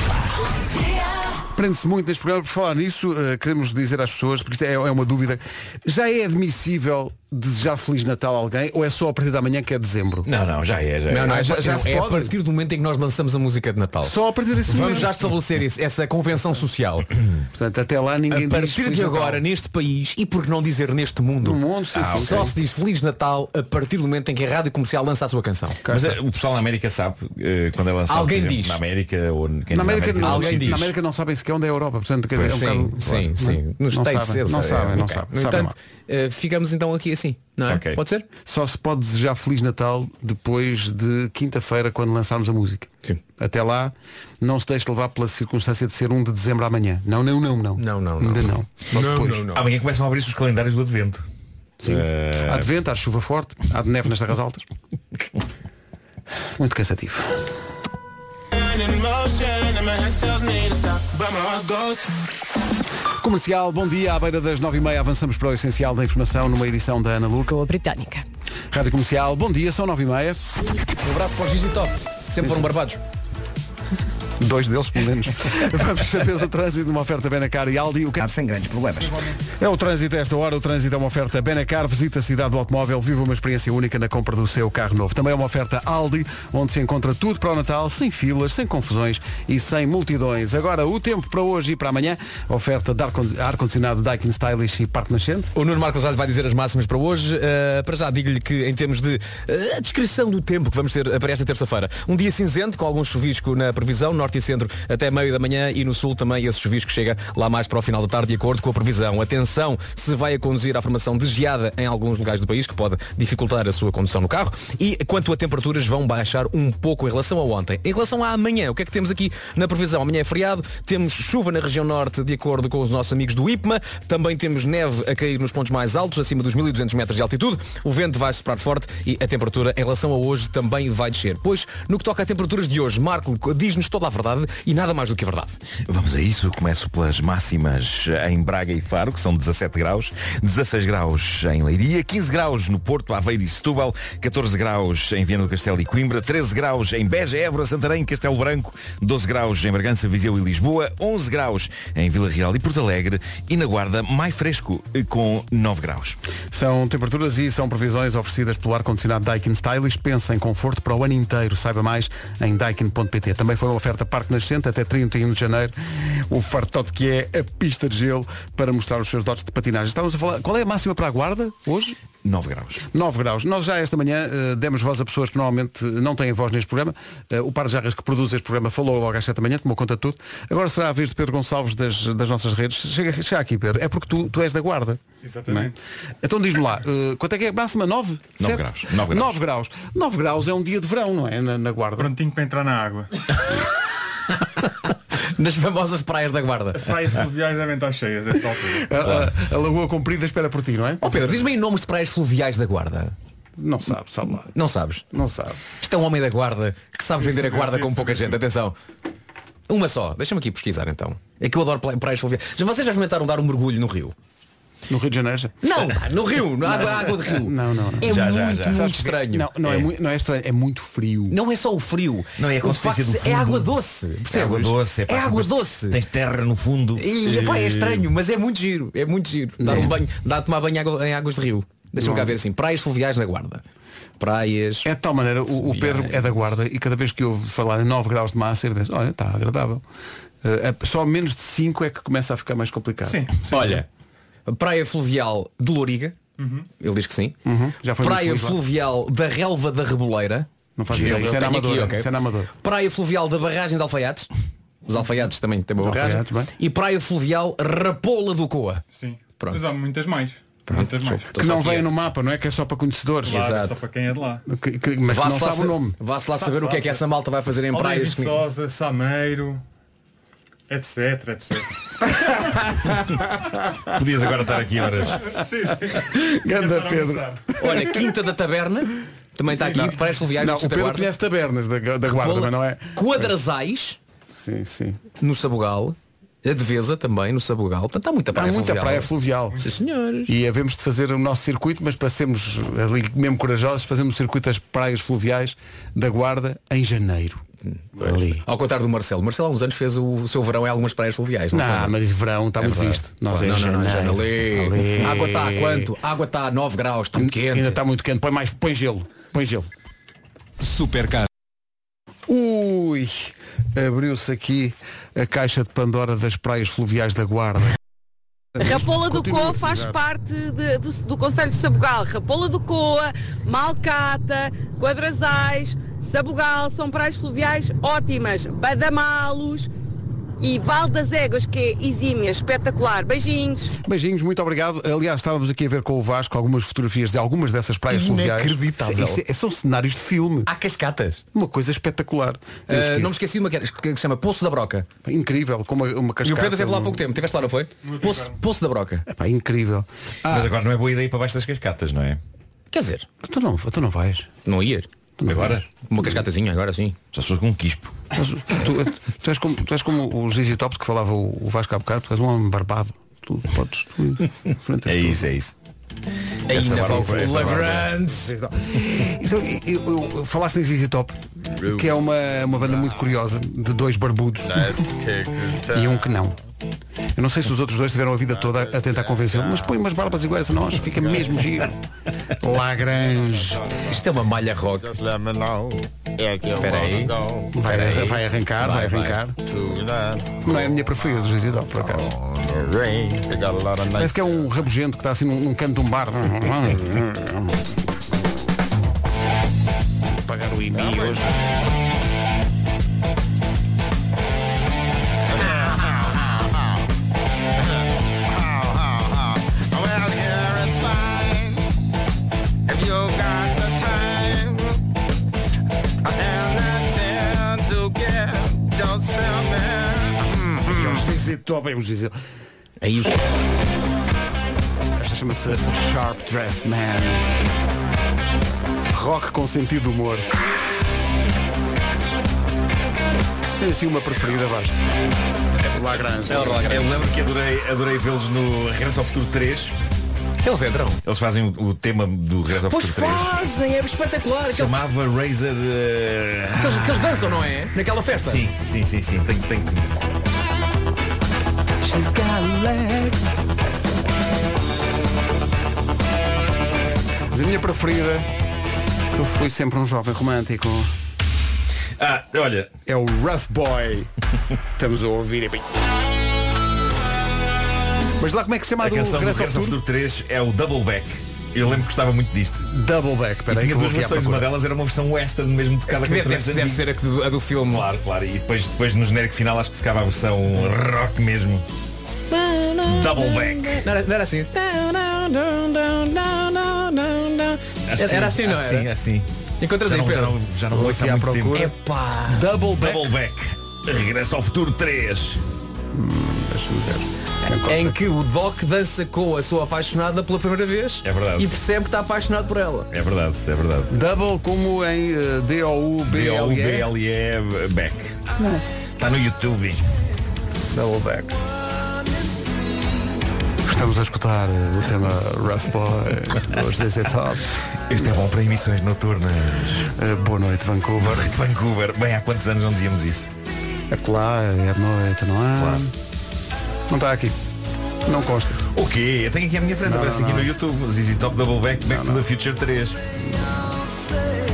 Prende-se muito neste programa. Por falar nisso, eh, queremos dizer às pessoas, porque isto é, é uma dúvida, já é admissível desejar Feliz Natal a alguém ou é só a partir da manhã que é dezembro? Não, não, já é, já é. Não, não, Ah, é, já- já, já é a pode? partir do momento em que nós lançamos a música de Natal. Só a partir desse Vamos momento. já estabelecer isso, essa convenção social. Portanto, até lá ninguém a diz partir Feliz de Natal. agora, neste país, e por não dizer neste mundo, No mundo, sim, ah, sim, só sim. se diz Feliz Natal a partir do momento em que a rádio comercial lança a sua canção. Mas eh, o pessoal na América sabe, eh, quando é lançado, Alguém exemplo, diz. na América ou quem Na diz América, alguém sim, diz. na América não sabem sequer onde é a Europa, portanto, quer dizer, é um sim, bocado- sim, claro, sim. não- Nos não não é, sabem, não sabem. No entanto, eh, ficamos então aqui assim, não é? Ok. Pode ser? Só se pode desejar Feliz Natal depois de quinta-feira, quando lançarmos a música. Sim. Até lá, não se deixe levar pela circunstância de ser 1 de dezembro amanhã. Não, não, não, não. Não, não, não. Ainda não. Só Não, depois. não, não. Amanhã começam a abrir-se os calendários do Advento. Sim. Eh, Há de vento, há de chuva forte, há de neve nas terras altas. Muito cansativo. Comercial, bom dia. À beira das 9h30 avançamos para o essencial da informação numa edição da Ana Luca. Com a britânica. Rádio Comercial, bom dia, são 9h30. Um abraço para os Giz e Top. Sempre foram barbados. Dois deles, pelo menos. Vamos saber do trânsito numa oferta Benacar e Aldi. O que... Sem grandes problemas. É o trânsito a esta hora. O trânsito é uma oferta Benacar. Visita a cidade do automóvel. Viva uma experiência única na compra do seu carro novo. Também é uma oferta Aldi, onde se encontra tudo para o Natal, sem filas, sem confusões e sem multidões. Agora, o tempo para hoje e para amanhã. Oferta de ar- ar-condicionado Daikin Stylish e Parque Nascente. O Nuno Marcos já lhe vai dizer as máximas para hoje. Uh, para já digo-lhe que em termos de uh, descrição do tempo que vamos ter uh, para esta terça-feira. Um dia cinzento, com algum chuvisco na previsão, norte e centro até meio da manhã e no sul também esse chuvisco chega lá mais para o final da tarde, de acordo com a previsão. Atenção se vai a conduzir à formação de geada em alguns lugares do país, que pode dificultar a sua condução no carro. E quanto a temperaturas, vão baixar um pouco em relação a ontem. Em relação a amanhã, o que é que temos aqui na previsão? Amanhã é feriado, temos chuva na região norte, de acordo com os nossos amigos do IPMA. Também temos neve a cair nos pontos mais altos, acima dos 1200 metros de altitude. O vento vai soprar forte e a temperatura em relação a hoje também vai descer. Pois, no que toca a temperaturas de hoje, Marco diz-nos toda a verdade e nada mais do que a verdade. Vamos a isso, começo pelas máximas em Braga e Faro, que são 17 graus, 16 graus em Leiria, 15 graus no Porto, Aveiro e Setúbal, 14 graus em Viana do Castelo e Coimbra, 13 graus em Beja, Évora, Santarém, Castelo Branco, 12 graus em Bragança, Viseu e Lisboa, 11 graus em Vila Real e Porto Alegre e na Guarda mais fresco, com 9 graus. São temperaturas e são previsões oferecidas pelo ar-condicionado Daikin Stylish. Pensa em conforto para o ano inteiro. Saiba mais em daikin.pt. Também foi uma oferta Parque Nascente até 31 de janeiro. O fartote que é a pista de gelo para mostrar os seus dotes de patinagem. Estávamos a falar. Qual é a máxima para a guarda hoje? 9 graus. 9 graus. Nós já esta manhã eh, demos voz a pessoas que normalmente não têm voz neste programa. Eh, o Par de Jarras que produz este programa falou logo às 7 da manhã, tomou conta de tudo. Agora será a vez de Pedro Gonçalves das, das nossas redes. Chega, chega aqui, Pedro. É porque tu, tu és da guarda. Exatamente. é? Então diz-me lá, eh, quanto é que é a máxima? 9? 9 graus. 9 graus. 9 graus. 9 graus é um dia de verão, não é? Na, na guarda. Prontinho para entrar na água. Nas famosas praias da Guarda. As praias fluviais devem estar cheias a esta altura. A, a- a Lagoa Comprida espera por ti, não é? Ó Pedro, diz-me aí nomes de praias fluviais da Guarda. Não sabe, sabe lá. Não sabes? Não sabe. Isto é um homem da guarda que sabe vender a guarda com pouca gente. Atenção. Uma só. Deixa-me aqui pesquisar então. É que eu adoro pra- praias fluviais. Já vocês já experimentaram dar um mergulho no rio? No Rio de Janeiro? já? Não, no rio, na água, água de rio. Não, não, não. É Já, já, muito, já. muito Sabes estranho. Não, não é. É. não é estranho, é muito frio. Não é só o frio. Não, é a O facto consistência do de- É fundo. água doce. É Percebes? água doce, É, pá, água depois doce. Tens terra no fundo. E, epá, é estranho, mas é muito giro. É muito giro. Dar um banho, dar a tomar banho em água- em águas de rio. Deixa-me cá ver assim. Praias fluviais na guarda. Praias. É de tal maneira, o, o Pedro é da guarda e cada vez que ouve falar em 9 graus de massa, ele diz, olha, está agradável. Eh, é- só menos de 5 é que começa a ficar mais complicado. Sim. Olha, praia fluvial de Loriga. Ele diz que sim. Uhum, praia lá. fluvial da Relva da Reboleira. Não faz ideia, isso é na aqui, Amadora, ok. isso é na Amadora. Praia fluvial da barragem de Alfaiates. Os alfaiates também têm uma barragem. E praia fluvial Rapola do Coa. Sim. Pronto. Mas há muitas mais. Estou Que não a- no mapa, não é? Que é só para conhecedores. Claro, Exato. só para quem é de lá. Que- que- mas não lá, sabe sa- o nome. vá-se lá Sabe, saber o que é que sabe. essa malta vai fazer em praias. Viçosa, Sameiro, etc, etc. Podias agora estar aqui horas. sim, sim. Ganda Pedro. Olha, Quinta da Taberna. Também está aqui, praias fluviais Não, o Pedro Guarda. conhece tabernas da, da guarda, Rapola, mas não é? Quadrasais, Sim, sim. no Sabugal. A Devesa também, no Sabugal. Portanto, há muita Há praia muita fluvial. praia fluvial. Sim, senhores. E havemos de fazer o nosso circuito, mas para sermos ali mesmo corajosos, fazemos o circuito das praias fluviais da Guarda em janeiro. Ali. Ao contrário do Marcelo. Marcelo há uns anos fez o, seu verão em algumas praias fluviais. Não, lembra? mas verão está É muito verdade. visto. Nós não, é não, não. Ali. Água está a quanto? Água está a 9 graus, está quente. Ainda está muito quente. Põe mais, põe gelo. Põe gelo. Super caro. Ui, abriu-se aqui a caixa de Pandora das praias fluviais da Guarda. Rapola do Continua, Coa faz exato. parte de- do, do Conselho de Sabugal. Rapola do Coa, Malcata, Quadrasais, Sabugal, são praias fluviais ótimas. Badamalos e Val das Éguas, que é exímia, espetacular. Beijinhos. Beijinhos, muito obrigado. Aliás, estávamos aqui a ver com o Vasco algumas fotografias de algumas dessas praias fluviais. Inacreditável. Isso é- são cenários de filme. Há cascatas. Uma coisa espetacular. Ah, ir. não me esqueci de uma que, se chama Poço da Broca. Incrível, como uma, uma cascata. E o Pedro esteve lá há pouco tempo. Tiveste lá, não foi? Poço, Poço da Broca. Epá, incrível. Mas agora não é boa ideia ir para baixo das cascatas, não é? Quer dizer, Tu não, tu não vais. não ia. Agora? Uma cascatazinha, agora sim. Já sou com um quispo. Mas tu, tu és como, tu és como os Easy Tops que falava o, o Vasco há bocado, tu és um homem barbado. Tu podes. Tu, enfrentas É tudo. isso, é isso. Ainda. Isso, eu- eu- eu- falaste em ZZ Top, que é uma, uma banda muito curiosa, de dois barbudos e um que não. Eu não sei se os outros dois tiveram a vida toda a tentar convencê-lo, mas põe umas barbas iguais a nós, fica mesmo giro. Lagrange. Isto é uma malha rock. Espera aí. Vai, vai arrancar, vai, arrancar. Não é a minha preferida dos Top, por acaso. Parece que é um rabugento que está assim num, num canto de um bar. Pagar o IMI hoje. Que é os ZZ Top, é. É isso. Esta chama-se Sharp Dress Man. Rock com sentido de humor. Tem assim uma preferida, Vasco. É Lagrange. Eu lembro que adorei, adorei vê-los no Regresso ao Futuro 3. Eles entram. Eles fazem o, o tema do Regresso ao Pois Futuro 3. fazem, é espetacular. Se Aquele- chamava Razer. eh, Que eles, que eles dançam, não é? Naquela festa. Sim, sim, sim, sim. Tem, tem... She's got legs. Mas a minha preferida, que eu fui sempre um jovem romântico, Ah, olha, é o Rough Boy. Estamos a ouvir. Mas lá como é que se chama a do canção do Regresso ao Regresso ao Futuro? Futuro 3 é o Double Back. Eu lembro que gostava muito disto. Double Back. E Espera aí tinha duas versões, uma delas era uma versão western mesmo tocada Que deve, deve, deve ser a, do, a do filme. Claro, claro. E depois, depois no genérico final acho que ficava a versão rock mesmo. Double back. Não era, não era assim. Acho que Era sim, assim, não era? sim, acho que sim. Encontras Já aí, não, já Pedro. não, já não Vou ouço aqui há muito tempo. procura. Epá. Double Back. Double back. Regresso ao futuro 3. Deixa-me ver. Em que o Doc dança com a sua apaixonada pela primeira vez É verdade. e percebe que está apaixonado por ela. É verdade, é verdade. Double como em eh, D-O-U-B-L-E. Back. Está no YouTube. Double Back. Estamos a escutar eh, o tema Rough Boy dos ZZ Top. Este é bom para emissões noturnas. Eh, boa noite, Vancouver. Boa noite, Vancouver. Bem, há quantos anos não dizíamos isso? É lá, é de noite, não é? Claro. Não está aqui. Não consta. O quê? Eu tenho aqui à minha frente, Não, aparece não, aqui não. no YouTube. ZZ Top Double Back, Back to the Future 3.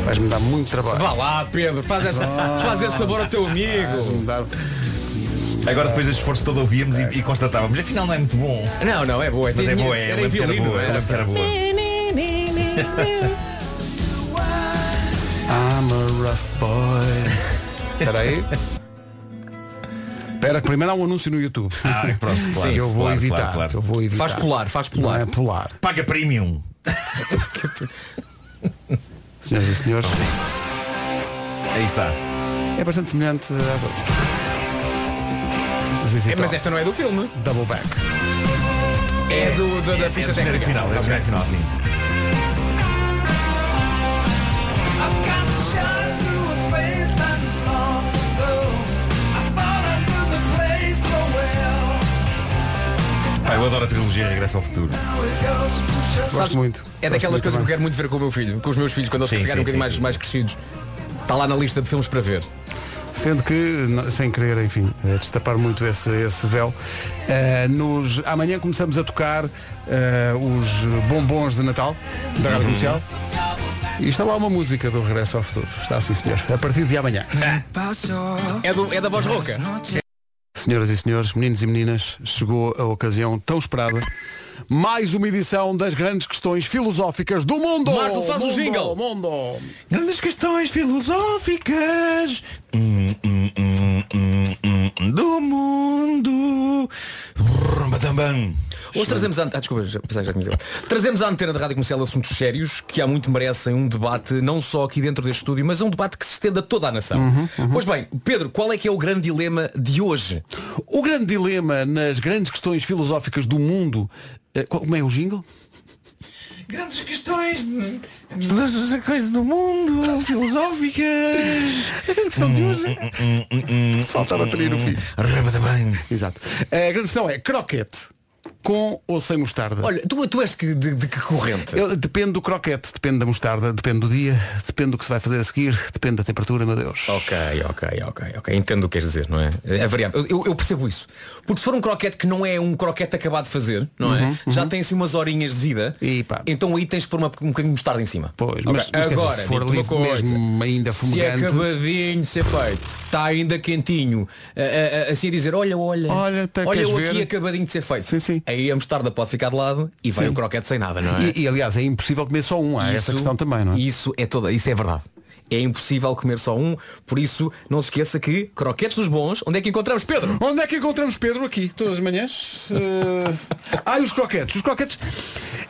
Vais-me dar muito trabalho. Vá lá, Pedro, faz, essa, faz esse favor ao teu amigo. Agora depois desse esforço todo ouvíamos e, e constatávamos, afinal não é muito bom. Não, não, é boa. Mas é Tinha- boa, é, era que era violino. boa, era. que era boa. I'm a rough boy. Espera aí. Espera, que primeiro há um anúncio no YouTube. Ah, pronto, claro. que eu vou claro, evitar. claro, claro. eu vou evitar. Faz pular, faz Não pular. é pular. Paga premium. Senhoras e senhores, Aí está. é bastante semelhante às outras. ZZ É, Top. mas esta não é do filme. Double Back. É do, da, da É ficha técnica. final, é do genérico final, sim. Pá, eu adoro a trilogia Regresso ao Futuro. Gosto Sabes, muito. É Gosto daquelas muito coisas que eu quero muito ver com o meu filho, com os meus filhos, quando eles Sim, ficarem sim, um bocadinho sim, mais, sim. mais crescidos. Está lá na lista de filmes para ver. Sendo que, sem querer, enfim, eh, destapar muito esse, esse véu, eh, nos, amanhã começamos a tocar eh, os bombons de Natal da Rádio Comercial. E está lá uma música do Regresso ao Futuro. Está assim, senhor. A partir de amanhã. É, do- é da voz rouca. Senhoras e senhores, meninos e meninas, chegou a ocasião tão esperada. Mais uma edição das grandes questões filosóficas do mundo. Marco, faz o Mundo, jingle. Mundo. Grandes questões filosóficas hum, hum, hum, do mundo. Hoje trazemos a, ah, desculpa, já, tinha. Trazemos à antena da Rádio Comercial assuntos sérios que há muito merecem um debate, não só aqui dentro deste estúdio, mas um debate que se estende a toda a nação. Uhum, Pois bem, Pedro, qual é que é o grande dilema de hoje? O grande dilema nas grandes questões filosóficas do mundo. Qual- Como é o jingle? Grandes questões das coisas do mundo, filosóficas. A grande questão de hoje. Hum, Falta a bateria no fim. Exato. A grande questão é croquete. Com ou sem mostarda? Olha, tu, tu és que- de, de que corrente? Eu- depende do croquete, depende da mostarda, depende do dia, depende do que se vai fazer a seguir, depende da temperatura, meu Deus. Ok, ok, ok, ok. Entendo o que queres dizer, não é? É variável. Eu, eu percebo isso. Porque se for um croquete que não é um croquete acabado de fazer, não é? Uhum, Já tem assim umas horinhas de vida. então aí tens de pôr uma, um bocadinho de mostarda em cima. Pois, mas- mas quer dizer, agora, se for coisa. mesmo ainda Se é fumegante- acabadinho de ser feito, está ainda quentinho, a- a- a- assim a dizer, olha, olha, Olha, tá, olha aqui ver? acabadinho de ser feito. Aí a mostarda pode ficar de lado e vai Sim. o croquete sem nada, não é? E, e, aliás, é impossível comer só um, há essa Isso- questão também, não é? Isso é toda, isso é verdade. É impossível comer só um, por isso não se esqueça que croquetes dos bons, onde é que encontramos Pedro? Onde é que encontramos Pedro aqui, todas as manhãs? Uh... ah, e os croquetes. Os croquetes.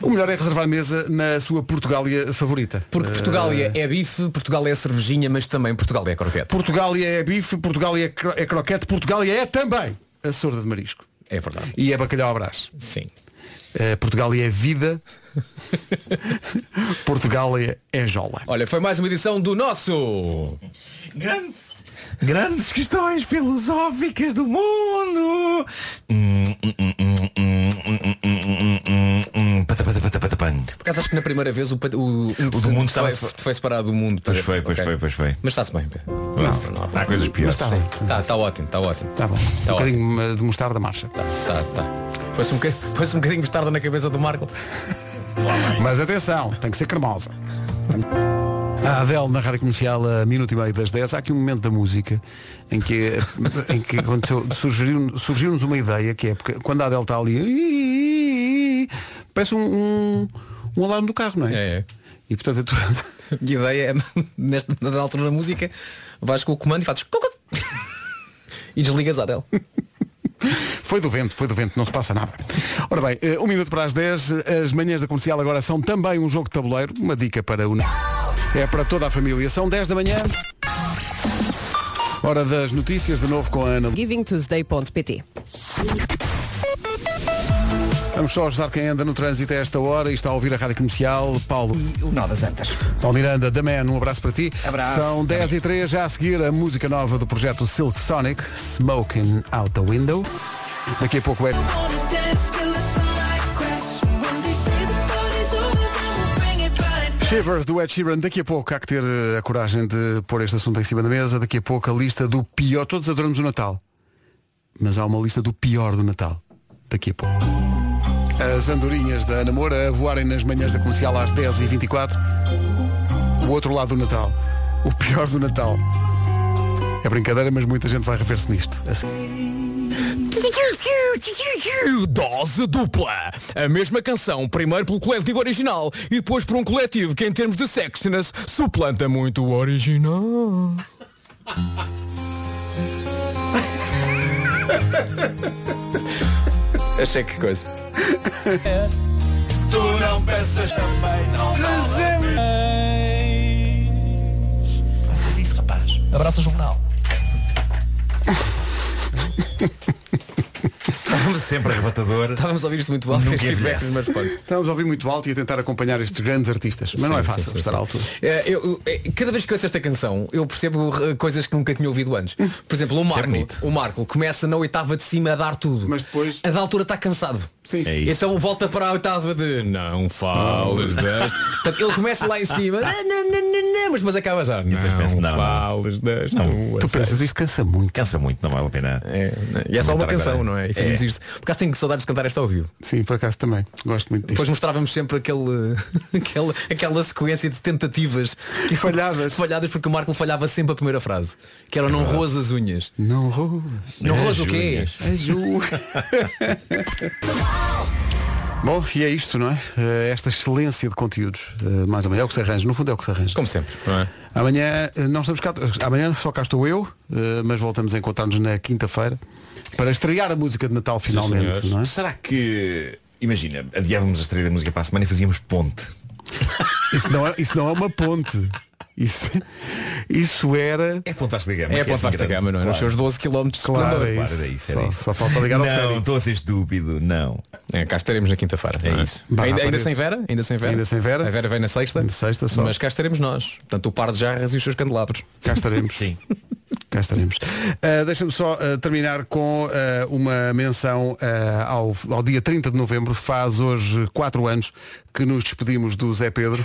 O melhor é reservar mesa na sua Portugália favorita. Porque Portugália é bife, Portugal é cervejinha, mas também Portugal é croquete. Portugália é bife, Portugália é, cro- é croquete, Portugália é também a sorda de marisco. É verdade. E é bacalhau à brás. Sim. Uh, Portugália é vida. Portugália é jola. Olha, foi mais uma edição do nosso. Gran- Grandes questões filosóficas do mundo. Bang. Por acaso acho que na primeira vez o, o, o do mundo estava foi, separado do mundo. Pois foi, pois okay. foi, pois foi. Mas está-se bem. Não, não, não, há coisas piores. Está, está, está ótimo, está ótimo. Está bom. Está um ótimo. bocadinho de mostarda marcha. Está, está, está. Foi-se um, foi um bocadinho de mostarda na cabeça do Marco. Mas atenção, tem que ser cremosa. A Adele na rádio comercial a minuto e meio das 10. Há aqui um momento da música em que, em que surgiu-nos uma ideia que é porque quando a Adele está ali Parece um, um, um alarme do carro, não é? É, é. E portanto A ideia é, nesta, na altura da música, vais com o comando e fazes e desligas a dela. Foi do vento, foi do vento, não se passa nada. Ora bem, eh, um minuto para as 10 As manhãs da comercial agora são também um jogo de tabuleiro Uma dica para o É para toda a família São 10 da manhã Hora das notícias, de novo com a Ana givingtuesday.pt Vamos só ajudar quem anda no trânsito a esta hora e está a ouvir a Rádio Comercial. Paulo. O nó das antas. Paulo Miranda, da Man, um abraço para ti. Abraço. São 10 e 3, já a seguir a música nova do projeto Silk Sonic, Smoking Out the Window. Daqui a pouco é. Shivers do Ed Sheeran, daqui a pouco há que ter eh, a coragem de pôr este assunto em cima da mesa, daqui a pouco a lista do pior, todos adoramos o Natal, mas há uma lista do pior do Natal, daqui a pouco. As andorinhas da Ana Moura a voarem nas manhãs da comercial às 10h24, o outro lado do Natal, o pior do Natal. É brincadeira, mas muita gente vai rever-se nisto. Assim. Dose dupla. A mesma canção, primeiro pelo coletivo original e depois por um coletivo que em termos de sexiness suplanta muito o original. Achei que coisa. Tu não pensas também, não Faças isso, rapaz. Abraço jornal. Sempre arrebatador. Estávamos a ouvir isto muito alto, Nunca feedback pontos. Estamos a ouvir muito alto e a tentar acompanhar estes grandes artistas. Mas não é Sim, fácil sim, sim, estar sim. à altura. É, eu- é, cada vez que ouço esta canção, eu percebo uh, coisas que nunca tinha ouvido antes. Por exemplo, o é Marco, o Marco começa na oitava de cima a dar tudo. Mas depois. A da altura está cansado. Sim. É isso. Então volta para a oitava de não fales deste. Portanto, ele começa lá em cima, mas depois acaba já. não, não, não. fales deste. Não. Tu pensas, isto cansa muito. Cansa muito, não vale a pena. É, e é só uma canção, agora. não é? E fazemos É. isto. Por acaso tenho saudades de cantar esta ao vivo. Sim, por acaso também. Gosto muito disto. Depois mostrávamos sempre aquele, aquela, aquela sequência de tentativas que Falhadas. falhadas porque o Marco falhava sempre a primeira frase. Que era não roas as unhas. Não roubas. Não roas o quê? É. Bom, e é isto, não é? Eh, Esta excelência de conteúdos. eh, mais ou menos. É o que se arranja. No fundo é o que se arranja. Como sempre, não é? Amanhã eh, não estamos cá. Amanhã só cá estou eu, mas voltamos a encontrar-nos na quinta-feira para estrear a música de Natal finalmente. senhores. não é? Será que, imagina, adiávamos a estreia da música para a semana e fazíamos ponte? Isso, não é, isso não é uma ponte. Isso, isso era. É ponte vasta gama. É ponte assim vasta grande. gama, não é? Nos seus 12 km de Claro, é Claro, isso. era isso, era Só- isso. só falta ligar ao Não, estou a ser estúpido, não. É, cá estaremos na quinta-feira. É não isso. Ainda, ainda sem Vera? Ainda sem Vera? Ainda sem Vera. A Vera vem na sexta. Na sexta só. Mas cá estaremos nós. Portanto, o par de jarras e os seus candelabros. Cá estaremos. Sim. Cá estaremos. Uh, Deixa-me só uh, terminar com uh, uma menção ao, ao dia 30 de novembro. Faz hoje 4 anos que nos despedimos do Zé Pedro,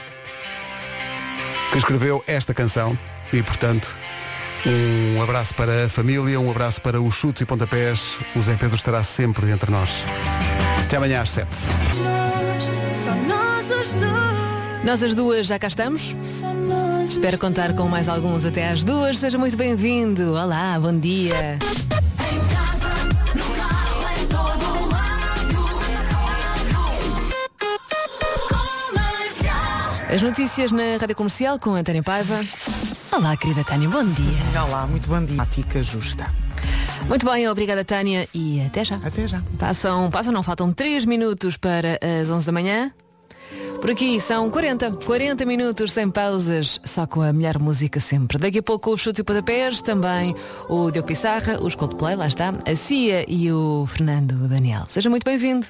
que escreveu esta canção. E, portanto, um abraço para a família, um abraço para os chutes e pontapés. O Zé Pedro estará sempre entre nós. Até amanhã às 7. Nós as duas já cá estamos. Espero contar com mais alguns até às duas. Seja muito bem-vindo. Olá, bom dia. As notícias na Rádio Comercial com a Tânia Paiva. Olá, querida Tânia, bom dia. Olá, muito bom dia. Tática justa. Muito bem, obrigada Tânia e até já. Até já. Passam, passam não, faltam 3 minutos para as 11 da manhã. Por aqui são 40, 40 minutos sem pausas, só com a melhor música sempre. Daqui a pouco o Chute e o Pontapés, também o Diogo Pissarra, os Coldplay, lá está, a Cia e o Fernando Daniel. Seja muito bem-vindo.